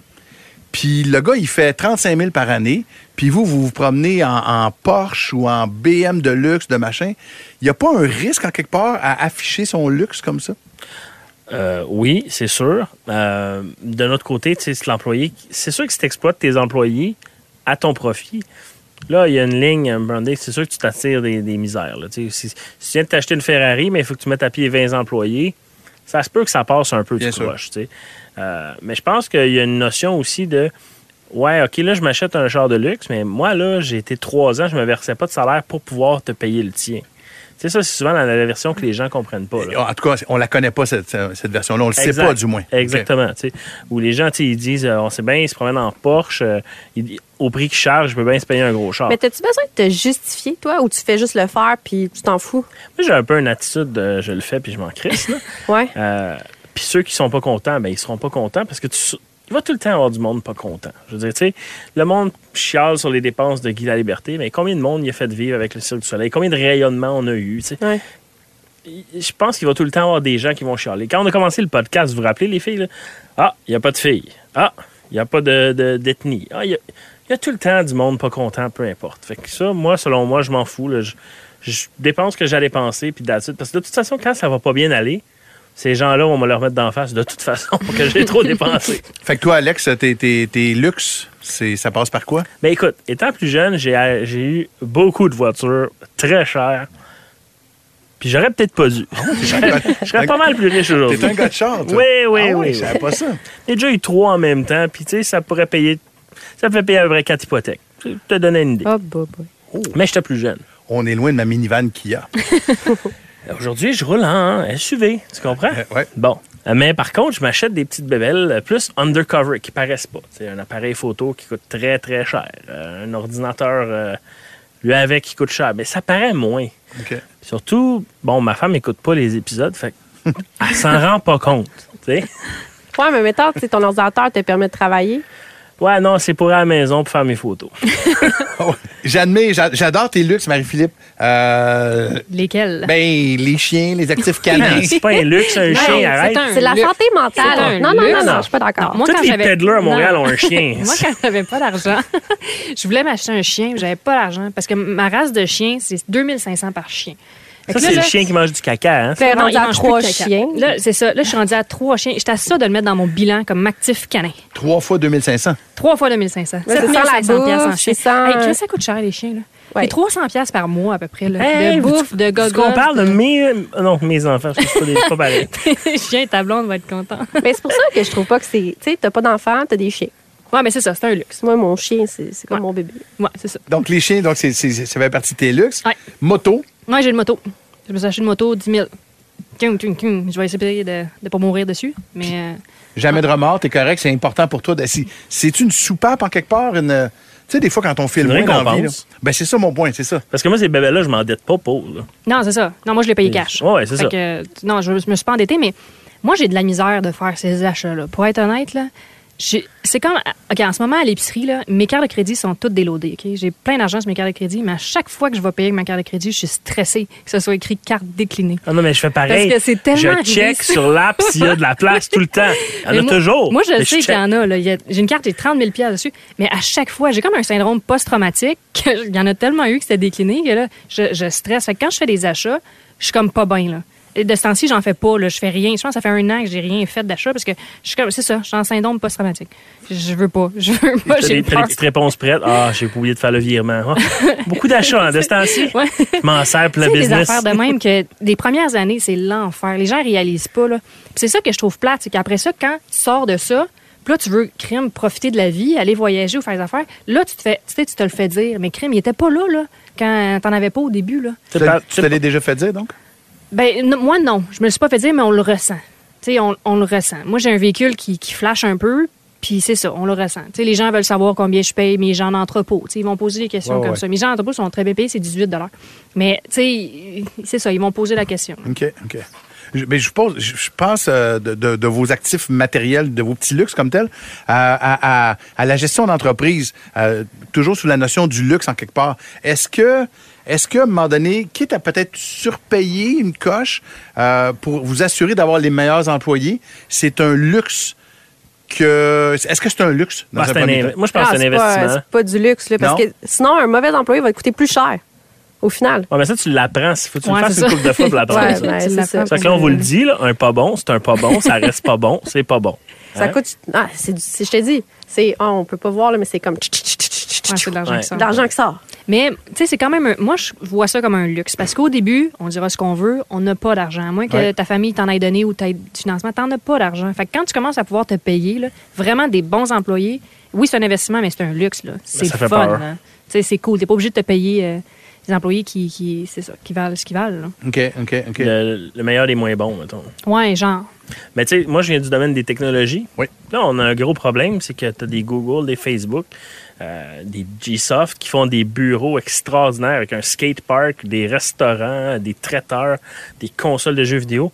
Puis le gars, il fait 35 000 par année, puis vous, vous vous promenez en, en Porsche ou en BM de luxe, de machin. Il n'y a pas un risque, en quelque part, à afficher son luxe comme ça? Euh, oui, c'est sûr. Euh, de notre côté, c'est l'employé. C'est sûr que si tu exploites tes employés à ton profit, là, il y a une ligne, branding, c'est sûr que tu t'attires des, des misères. là. Si, si tu viens de t'acheter une Ferrari, mais il faut que tu mettes à pied 20 employés, ça se peut que ça passe un peu Bien du sûr. croche. tu sais. Euh, mais je pense qu'il y a une notion aussi de. Ouais, OK, là, je m'achète un char de luxe, mais moi, là, j'ai été trois ans, je me versais pas de salaire pour pouvoir te payer le tien. Tu sais, ça, c'est souvent la, la version que les gens comprennent pas. là. En tout cas, on la connaît pas, cette, cette version-là. On le sait pas, du moins. Exactement. tu sais. Où les gens, ils disent, euh, on sait bien, ils se promènent en Porsche, euh, ils- au prix qu'ils chargent, je peux bien se payer un gros char. Mais t'as-tu besoin de te justifier, toi, ou tu fais juste le faire puis tu t'en fous? Moi, j'ai un peu une attitude de je le fais puis je m'en crisse. Ouais. Euh, puis ceux qui sont pas contents, ben, ils seront pas contents parce que tu. Il va tout le temps avoir du monde pas content. Je veux dire, tu sais, le monde chiale sur les dépenses de Guy la Liberté, mais combien de monde il a fait vivre avec le Cirque du Soleil? Combien de rayonnements on a eu? tu sais? Ouais. je pense qu'il va tout le temps avoir des gens qui vont chialer. Quand on a commencé le podcast, vous vous rappelez, les filles? là? Ah, il n'y a pas de filles. Ah, il n'y a pas de- de- d'ethnie. ah, il y, a- il y a tout le temps du monde pas content, peu importe. Fait que ça, moi, selon moi, je m'en fous. là. Je, je dépense ce que j'ai à dépenser, puis it. Parce que de toute façon, quand ça va pas bien aller, ces gens-là, on va me leur mettre d'en face de toute façon pour que j'ai trop dépensé. Fait que toi, Alex, tes, tes, tes luxes, c'est, ça passe par quoi? Mais écoute, étant plus jeune, j'ai j'ai eu beaucoup de voitures très chères. Puis j'aurais peut-être pas dû. je serais, je serais pas mal plus riche aujourd'hui. T'es un gars de char, toi? Oui, oui, Ah ouais, oui. Je savais pas ça. J'ai déjà eu trois en même temps, puis tu sais, ça pourrait payer. Ça fait payer à peu près quatre hypothèques. Je te donner une idée. Oh, bah, bah. Mais j'étais plus jeune. On est loin de ma minivan Kia. Aujourd'hui, je roule en SUV, tu comprends? Euh, ouais. Bon. Euh, Mais par contre, je m'achète des petites bébelles euh, plus undercover qui paraissent pas. C'est un appareil photo qui coûte très, très cher. Euh, un ordinateur, euh, lui avec, qui coûte cher. Mais ça paraît moins. OK. Surtout, bon, ma femme n'écoute pas les épisodes, fait elle s'en rend pas compte. tu sais. Ouais, mais mettons, ton ordinateur te permet de travailler. Ouais, non, c'est pour aller à la maison pour faire mes photos. J'admets, j'a- j'adore tes luxes, Marie-Philippe. Euh, Lesquels? ben, les chiens, les actifs canins. c'est pas un luxe, un Non, chien, c'est arrête. C'est la santé mentale. Non, non, non, non, je suis pas d'accord. Moi, Tous quand les j'avais- peddlers à Montréal Non. ont un chien. Moi, quand j'avais pas d'argent, je voulais m'acheter un chien, mais j'avais pas d'argent parce que ma race de chien, c'est 2500 par chien. Ça, c'est le chien qui mange du caca, hein? Tu es non, rendu il à trois chiens. Là, c'est ça. Là, je suis rendue à trois chiens. J'étais à ça de le mettre dans mon bilan comme actif canin. Trois fois 2500. Trois fois 2500. Ouais, c'est sans la 7500 piastres en bouffe, chien. c'est sans- Hey, Chris, ça coûte cher, les chiens. Là. Ouais. C'est 300 piastres par mois, à peu près. Là, Hey, de bouffe, de Est-ce gogoles. qu'on parle de mes... euh, Non, mes enfants, je suis pas, pas pareil. Les chiens, ta blonde va être content. Mais c'est pour ça que je trouve pas que c'est. Tu sais, t'as pas d'enfant, t'as des chiens. Ouais, mais c'est ça, c'est un luxe. Moi, mon chien, c'est comme Ouais. mon bébé. Ouais, c'est ça. Donc, les chiens, donc, c'est, c'est- ça fait partie de tes luxes. Ouais. Moto. Moi, j'ai une moto. Je me suis acheté une moto 10 000. Tum, tum, tum. Je vais essayer de ne pas mourir dessus. Mais euh, Jamais de remords, t'es correct, c'est important pour toi. de- si- C'est une soupape en quelque part, une. euh, Tu sais, des fois, quand on filme Une dans vie, là, ben c'est ça mon point, c'est ça. Parce que moi, ces bébés-là, je m'endette pas pour. là. non, c'est ça. Non, moi, je l'ai payé cash. Ouais, c'est ça. que, non, je, me suis pas endettée, mais moi, j'ai de la misère de faire ces achats-là. Pour être honnête, là, c'est comme. OK, en ce moment, à l'épicerie, mes cartes de crédit sont toutes déloadées. J'ai plein d'argent sur mes cartes de crédit, mais à chaque fois que je vais payer avec ma carte de crédit, je suis stressée que ce soit écrit carte déclinée. Ah non, mais je fais pareil. Parce que c'est tellement Je check sur l'app s'il y a de la place tout le temps. Il y en a moi- toujours. Moi, je Mais sais qu'il y en a. J'ai une carte, j'ai 30 000 piastres dessus. Mais à chaque fois, j'ai comme un syndrome post-traumatique. que Il y en a tellement eu que c'était décliné que là, je, je stresse. Fait que quand je fais des achats, je suis comme pas bien. Là. Et de ce temps-ci, j'en fais pas. Là. Je fais rien. Je pense que ça fait un an que j'ai rien fait d'achat parce que je suis comme, c'est ça, je suis en syndrome post-traumatique. Je veux pas. Je veux pas. J'ai des, des petites réponses prêtes? Ah, j'ai oublié de faire le virement. Ah, beaucoup d'achats hein, de ce temps-ci. Ouais. Je m'en sers pour le des business. affaires de même que les premières années, c'est l'enfer. Les gens réalisent pas. Là. C'est ça que je trouve plate, c'est qu'après ça, quand tu sors de ça, puis là, tu veux, crime, profiter de la vie, aller voyager ou faire des affaires. Là, tu te fais, tu sais, tu te le fais dire. Mais crime, il était pas là, là, quand t'en avais pas au début, là. Tu te l'as déjà fait dire, donc? Ben, non, moi, non. Je me le suis pas fait dire, mais on le ressent. Tu sais, on, on le ressent. Moi, j'ai un véhicule qui, qui flash un peu, puis c'est ça, on le ressent. Tu sais, les gens veulent savoir combien je paye mes gens d'entrepôt. Tu sais, ils vont poser des questions Ouais, comme ouais. ça. Mes gens d'entrepôt sont très bien payés, c'est 18 Mais, tu sais, c'est ça, ils vont poser la question. OK, OK. Je, mais je, pose, je, je pense euh, de, de- de vos actifs matériels, de vos petits luxes comme tels, à, à- à- à la gestion d'entreprise, euh, toujours sous la notion du luxe en quelque part. Est-ce que, est-ce que, à un moment donné, quitte à peut-être surpayer une coche euh, pour vous assurer d'avoir les meilleurs employés, c'est un luxe que... Est-ce que c'est un luxe? dans Ah, un? Moi, je pense Ah, que c'est un pas- investissement. C'est pas du luxe, là, parce Non? que sinon, un mauvais employé va te coûter plus cher, au final. Ouais, mais ça, tu l'apprends. Il faut que tu Ouais, le fasses une ça. couple de fois pour l'apprendre. Ouais, ça. l'apprends ça. Fait que là, on vous le dit, là, un pas bon, c'est un pas bon, ça reste pas bon, c'est pas bon. Ça Hein? coûte. Ah, c'est je te dis, c'est. ah, on peut pas voir, là, mais c'est comme. Ouais, c'est de l'argent Ouais. qui sort. de l'argent qui sort. Mais, tu sais, c'est quand même. un- moi, je vois ça comme un luxe. Parce qu'au début, on dira ce qu'on veut, on n'a pas d'argent. À moins que Ouais. ta famille t'en ait donné ou t'aide du financement, t'en as pas d'argent. Fait que quand tu commences à pouvoir te payer, là, vraiment des bons employés, oui, c'est un investissement, mais c'est un luxe. là. C'est ça fait fun. là. Tu sais, c'est cool. T'es pas obligé de te payer euh, des employés qui, qui c'est ça, qui valent ce qu'ils valent. là. OK, OK, OK. Le, le meilleur des moins bons, mettons. Ouais, genre. Mais tu sais, moi, je viens du domaine des technologies. Oui. Là, on a un gros problème, c'est que tu as des Google, des Facebook, euh, des Gsoft qui font des bureaux extraordinaires avec un skate park, des restaurants, des traiteurs, des consoles de jeux vidéo.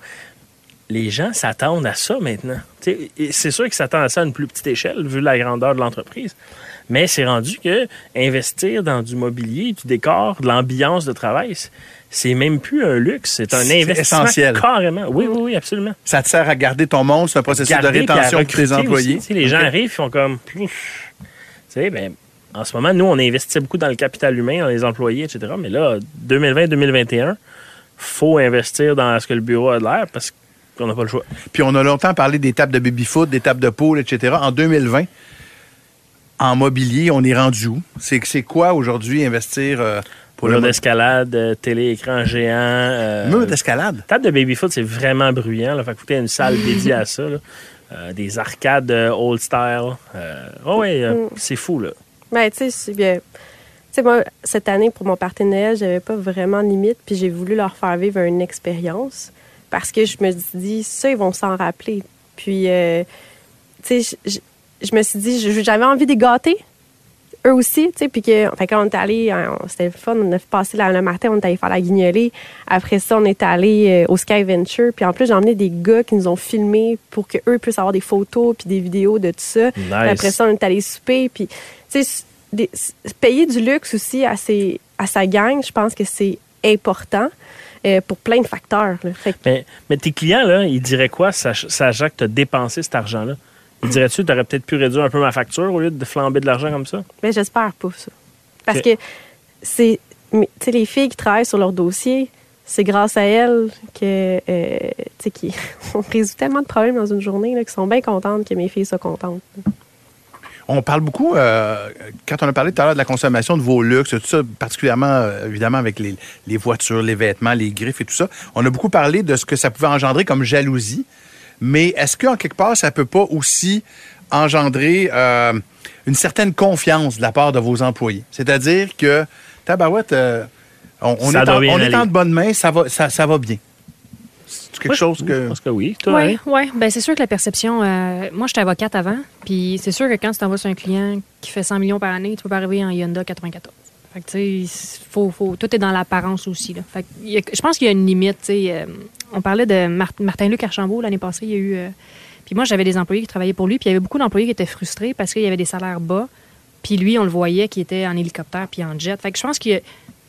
les gens s'attendent à ça maintenant. Tu sais, et C'est sûr qu'ils s'attendent à ça à une plus petite échelle, vu la grandeur de l'entreprise. Mais c'est rendu que investir dans du mobilier, du décor, de l'ambiance de travail, c'est- même plus un luxe, c'est un investissement essentiel. carrément. Oui, oui, oui, absolument. Ça te sert à garder ton monde, c'est un processus Garder, de rétention pour tes employés. aussi. Les gens arrivent, ils font comme. Tu sais, ben, en ce moment, nous, on investit beaucoup dans le capital humain, dans les employés, etc. Mais là, 2020-2021, faut investir dans ce que le bureau a de l'air parce qu'on n'a pas le choix. Puis on a longtemps parlé des tables de baby-foot, des tables de pool, etc. En 2020, en mobilier, on est rendu où? C'est c'est quoi aujourd'hui investir euh, pour le Mur d'escalade, euh, télé-écran géant. euh, mur d'escalade? Table de baby-foot, c'est vraiment bruyant. Là. Fait que une salle dédiée à ça. là. Euh, des arcades euh, old style. Euh, oh ouais, euh, Mm. c'est fou, là. Ben, tu sais, c'est bien. Moi, cette année, pour mon Noël, j'avais pas vraiment de limite, puis j'ai voulu leur faire vivre une expérience parce que je me suis dit, ça, ils vont s'en rappeler. Puis, euh, tu sais, je- me suis dit, j'avais envie de les gâter, eux aussi, tu sais, puis que, fait quand on est allé, hein, c'était fun, on a passé la- le matin, on est allé faire la guignolée. Après ça, on est allé euh, au Sky Venture, puis en plus, j'ai emmené des gars qui nous ont filmés pour qu'eux puissent avoir des photos puis des vidéos de tout ça. Après ça, on est allé souper. Puis, tu sais, des- payer du luxe aussi à, ses, à sa gang, je pense que c'est important euh, pour plein de facteurs. là. Que, Mais, mais tes clients, là, ils diraient quoi, sach- sachant que tu as dépensé cet argent-là? Que tu aurais peut-être pu réduire un peu ma facture au lieu de flamber de l'argent comme ça? ben, j'espère pas ça. Parce que c'est, mais, tu sais, les filles qui travaillent sur leur dossier, c'est grâce à elles que, euh, tu sais, qui on résout tellement de problèmes dans une journée, là, qui sont bien contentes que mes filles soient contentes. On parle beaucoup, euh, quand on a parlé tout à l'heure de la consommation de vos luxes, tout ça, particulièrement, euh, évidemment, avec les, les voitures, les vêtements, les griffes et tout ça, on a beaucoup parlé de ce que ça pouvait engendrer comme jalousie. Mais est-ce qu'en quelque part, ça peut pas aussi engendrer euh, une certaine confiance de la part de vos employés? C'est-à-dire que, tabarouette, euh, on, on est, en, on est en de bonnes mains, ça va, ça, ça va bien. C'est quelque Moi, chose que... Je pense que oui. Toi, Oui, hein? ouais. Ben, c'est sûr que la perception. euh, moi, j'étais avocate avant. Puis c'est sûr que quand tu t'envoies sur un client qui fait 100 millions par année, tu peux pas arriver en Hyundai 94. Fait que, tu sais, faut, faut, tout est dans l'apparence aussi. Là. Fait que, il a- je pense qu'il y a une limite. tu sais. euh, on parlait de Mar- Martin-Luc Archambault l'année passée. Il y a eu. euh, puis moi, j'avais des employés qui travaillaient pour lui. Puis il y avait beaucoup d'employés qui étaient frustrés parce qu'il y avait des salaires bas. Puis lui, on le voyait qui était en hélicoptère puis en jet. Fait que je pense qu'il y a,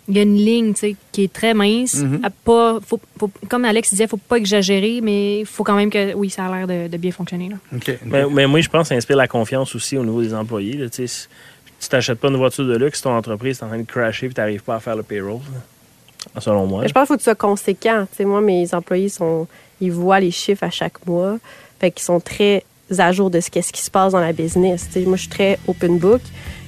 il y a une ligne tu sais, qui est très mince. Mhm. À pas, faut, faut- comme Alex disait, faut pas exagérer, mais il faut quand même que, oui, ça a l'air de, de bien fonctionner. Là. OK. Mais, mais moi, je pense que ça inspire la confiance aussi au niveau des employés. là. Tu t'achètes pas une voiture de luxe, ton entreprise est en train de crasher et tu n'arrives pas à faire le payroll. Selon moi. Je pense qu'il faut que tu sois conséquent. Moi, mes employés, sont, ils voient les chiffres à chaque mois. Fait qu'ils sont très à jour de ce qu'est-ce qui se passe dans la business. Moi, je suis très open book.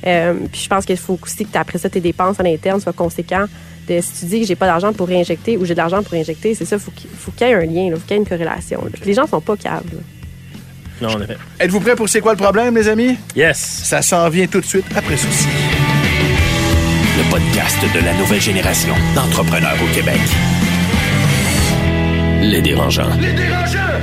Euh, puis je pense qu'il faut aussi que après ça, tes dépenses à l'interne soient conséquents. De, si tu dis que j'ai pas d'argent pour réinjecter ou j'ai de l'argent pour réinjecter, c'est ça, faut qu'il faut qu'il y ait un lien, là, faut qu'il y ait une corrélation. les gens sont pas câbles. Non, en effet. Êtes-vous prêts pour C'est quoi le problème, les amis? Yes! Ça s'en vient tout de suite après ceci. Le podcast de la nouvelle génération d'entrepreneurs au Québec. Les dérangeants.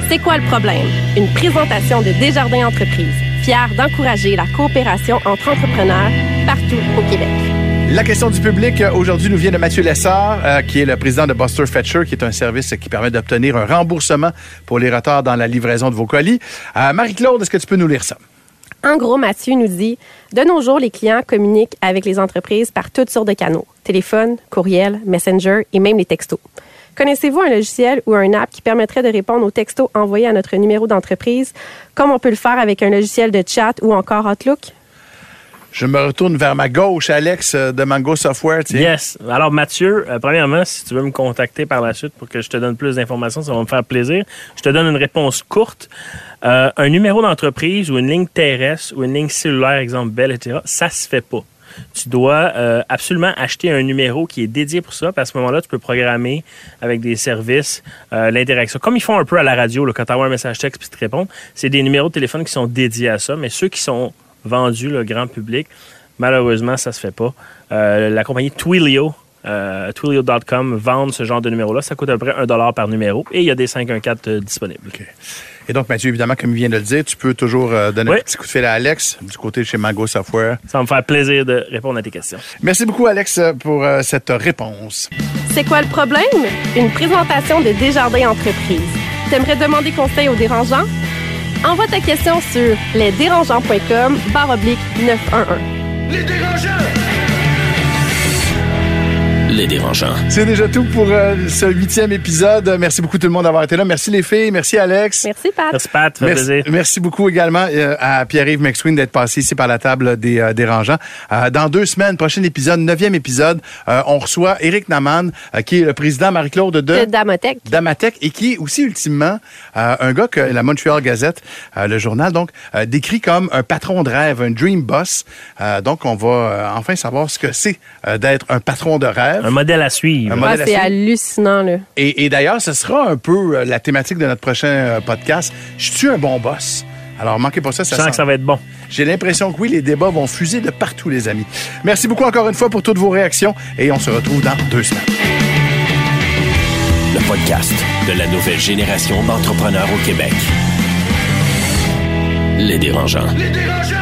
C'est quoi le problème? Une présentation de Desjardins Entreprises, fière d'encourager la coopération entre entrepreneurs partout au Québec. La question du public euh, aujourd'hui nous vient de Mathieu Lessard, euh, qui est le président de Buster Fetcher, qui est un service qui permet d'obtenir un remboursement pour les retards dans la livraison de vos colis. Euh, Marie-Claude, est-ce que tu peux nous lire ça? En gros, Mathieu nous dit De nos jours, les clients communiquent avec les entreprises par toutes sortes de canaux téléphone, courriel, messenger et même les textos. Connaissez-vous un logiciel ou un app qui permettrait de répondre aux textos envoyés à notre numéro d'entreprise, comme on peut le faire avec un logiciel de chat ou encore Outlook? Je me retourne vers ma gauche, Alex euh, de Mango Software. Yes. Alors, Mathieu, euh, premièrement, si tu veux me contacter par la suite pour que je te donne plus d'informations, ça va me faire plaisir. Je te donne une réponse courte. Euh, un numéro d'entreprise ou une ligne terrestre ou une ligne cellulaire, exemple Bell, etc., ça se fait pas. Tu dois absolument acheter un numéro qui est dédié pour ça. Puis à ce moment-là, tu peux programmer avec des services l'interaction. Comme ils font un peu à la radio, quand tu envoies un message texte puis tu te réponds, c'est des numéros de téléphone qui sont dédiés à ça. Mais ceux qui sont vendus, le grand public, malheureusement, ça se fait pas. Euh, la compagnie Twilio, euh, Twilio.com, vendent ce genre de numéro-là. Ça coûte à peu près un dollar par numéro et il y a des 514 euh, disponibles. Et donc, Mathieu, évidemment, comme il vient de le dire, tu peux toujours euh, donner Oui. un petit coup de fil à Alex du côté de chez Mango Software. Ça va me faire plaisir de répondre à tes questions. Merci beaucoup, Alex, pour euh, cette réponse. C'est quoi le problème? Une présentation de Desjardins Entreprises, T'aimerais demander conseil aux dérangeants? Envoie ta question sur lesdérangeants.com barre oblique 911. Les dérangeants. C'est déjà tout pour euh, ce huitième épisode. Merci beaucoup tout le monde d'avoir été là. Merci les filles. Merci Alex. Merci, Pat. Merci, Pat. Merci, plaisir. merci beaucoup également euh, à Pierre-Yves McSween d'être passé ici par la table des euh, dérangeants. Euh, dans deux semaines, prochain épisode, neuvième épisode, euh, on reçoit Éric Naman, euh, qui est le président Marie-Claude de... De Damotech. Damatec et qui est aussi ultimement euh, un gars que la Montreal Gazette, euh, le journal, donc euh, décrit comme un patron de rêve, un dream boss. Euh, donc on va euh, enfin savoir ce que c'est euh, d'être un patron de rêve. Un modèle à suivre. Ah, c'est hallucinant, là. Et, et d'ailleurs, ce sera un peu euh, la thématique de notre prochain euh, podcast. Je suis un bon boss. Alors, manquez pas ça. Je ça sens sent- que ça va être bon. J'ai l'impression que oui, les débats vont fuser de partout, les amis. Merci beaucoup encore une fois pour toutes vos réactions et on se retrouve dans deux semaines. Le podcast de la nouvelle génération d'entrepreneurs au Québec. Les dérangeants. Les dérangeants!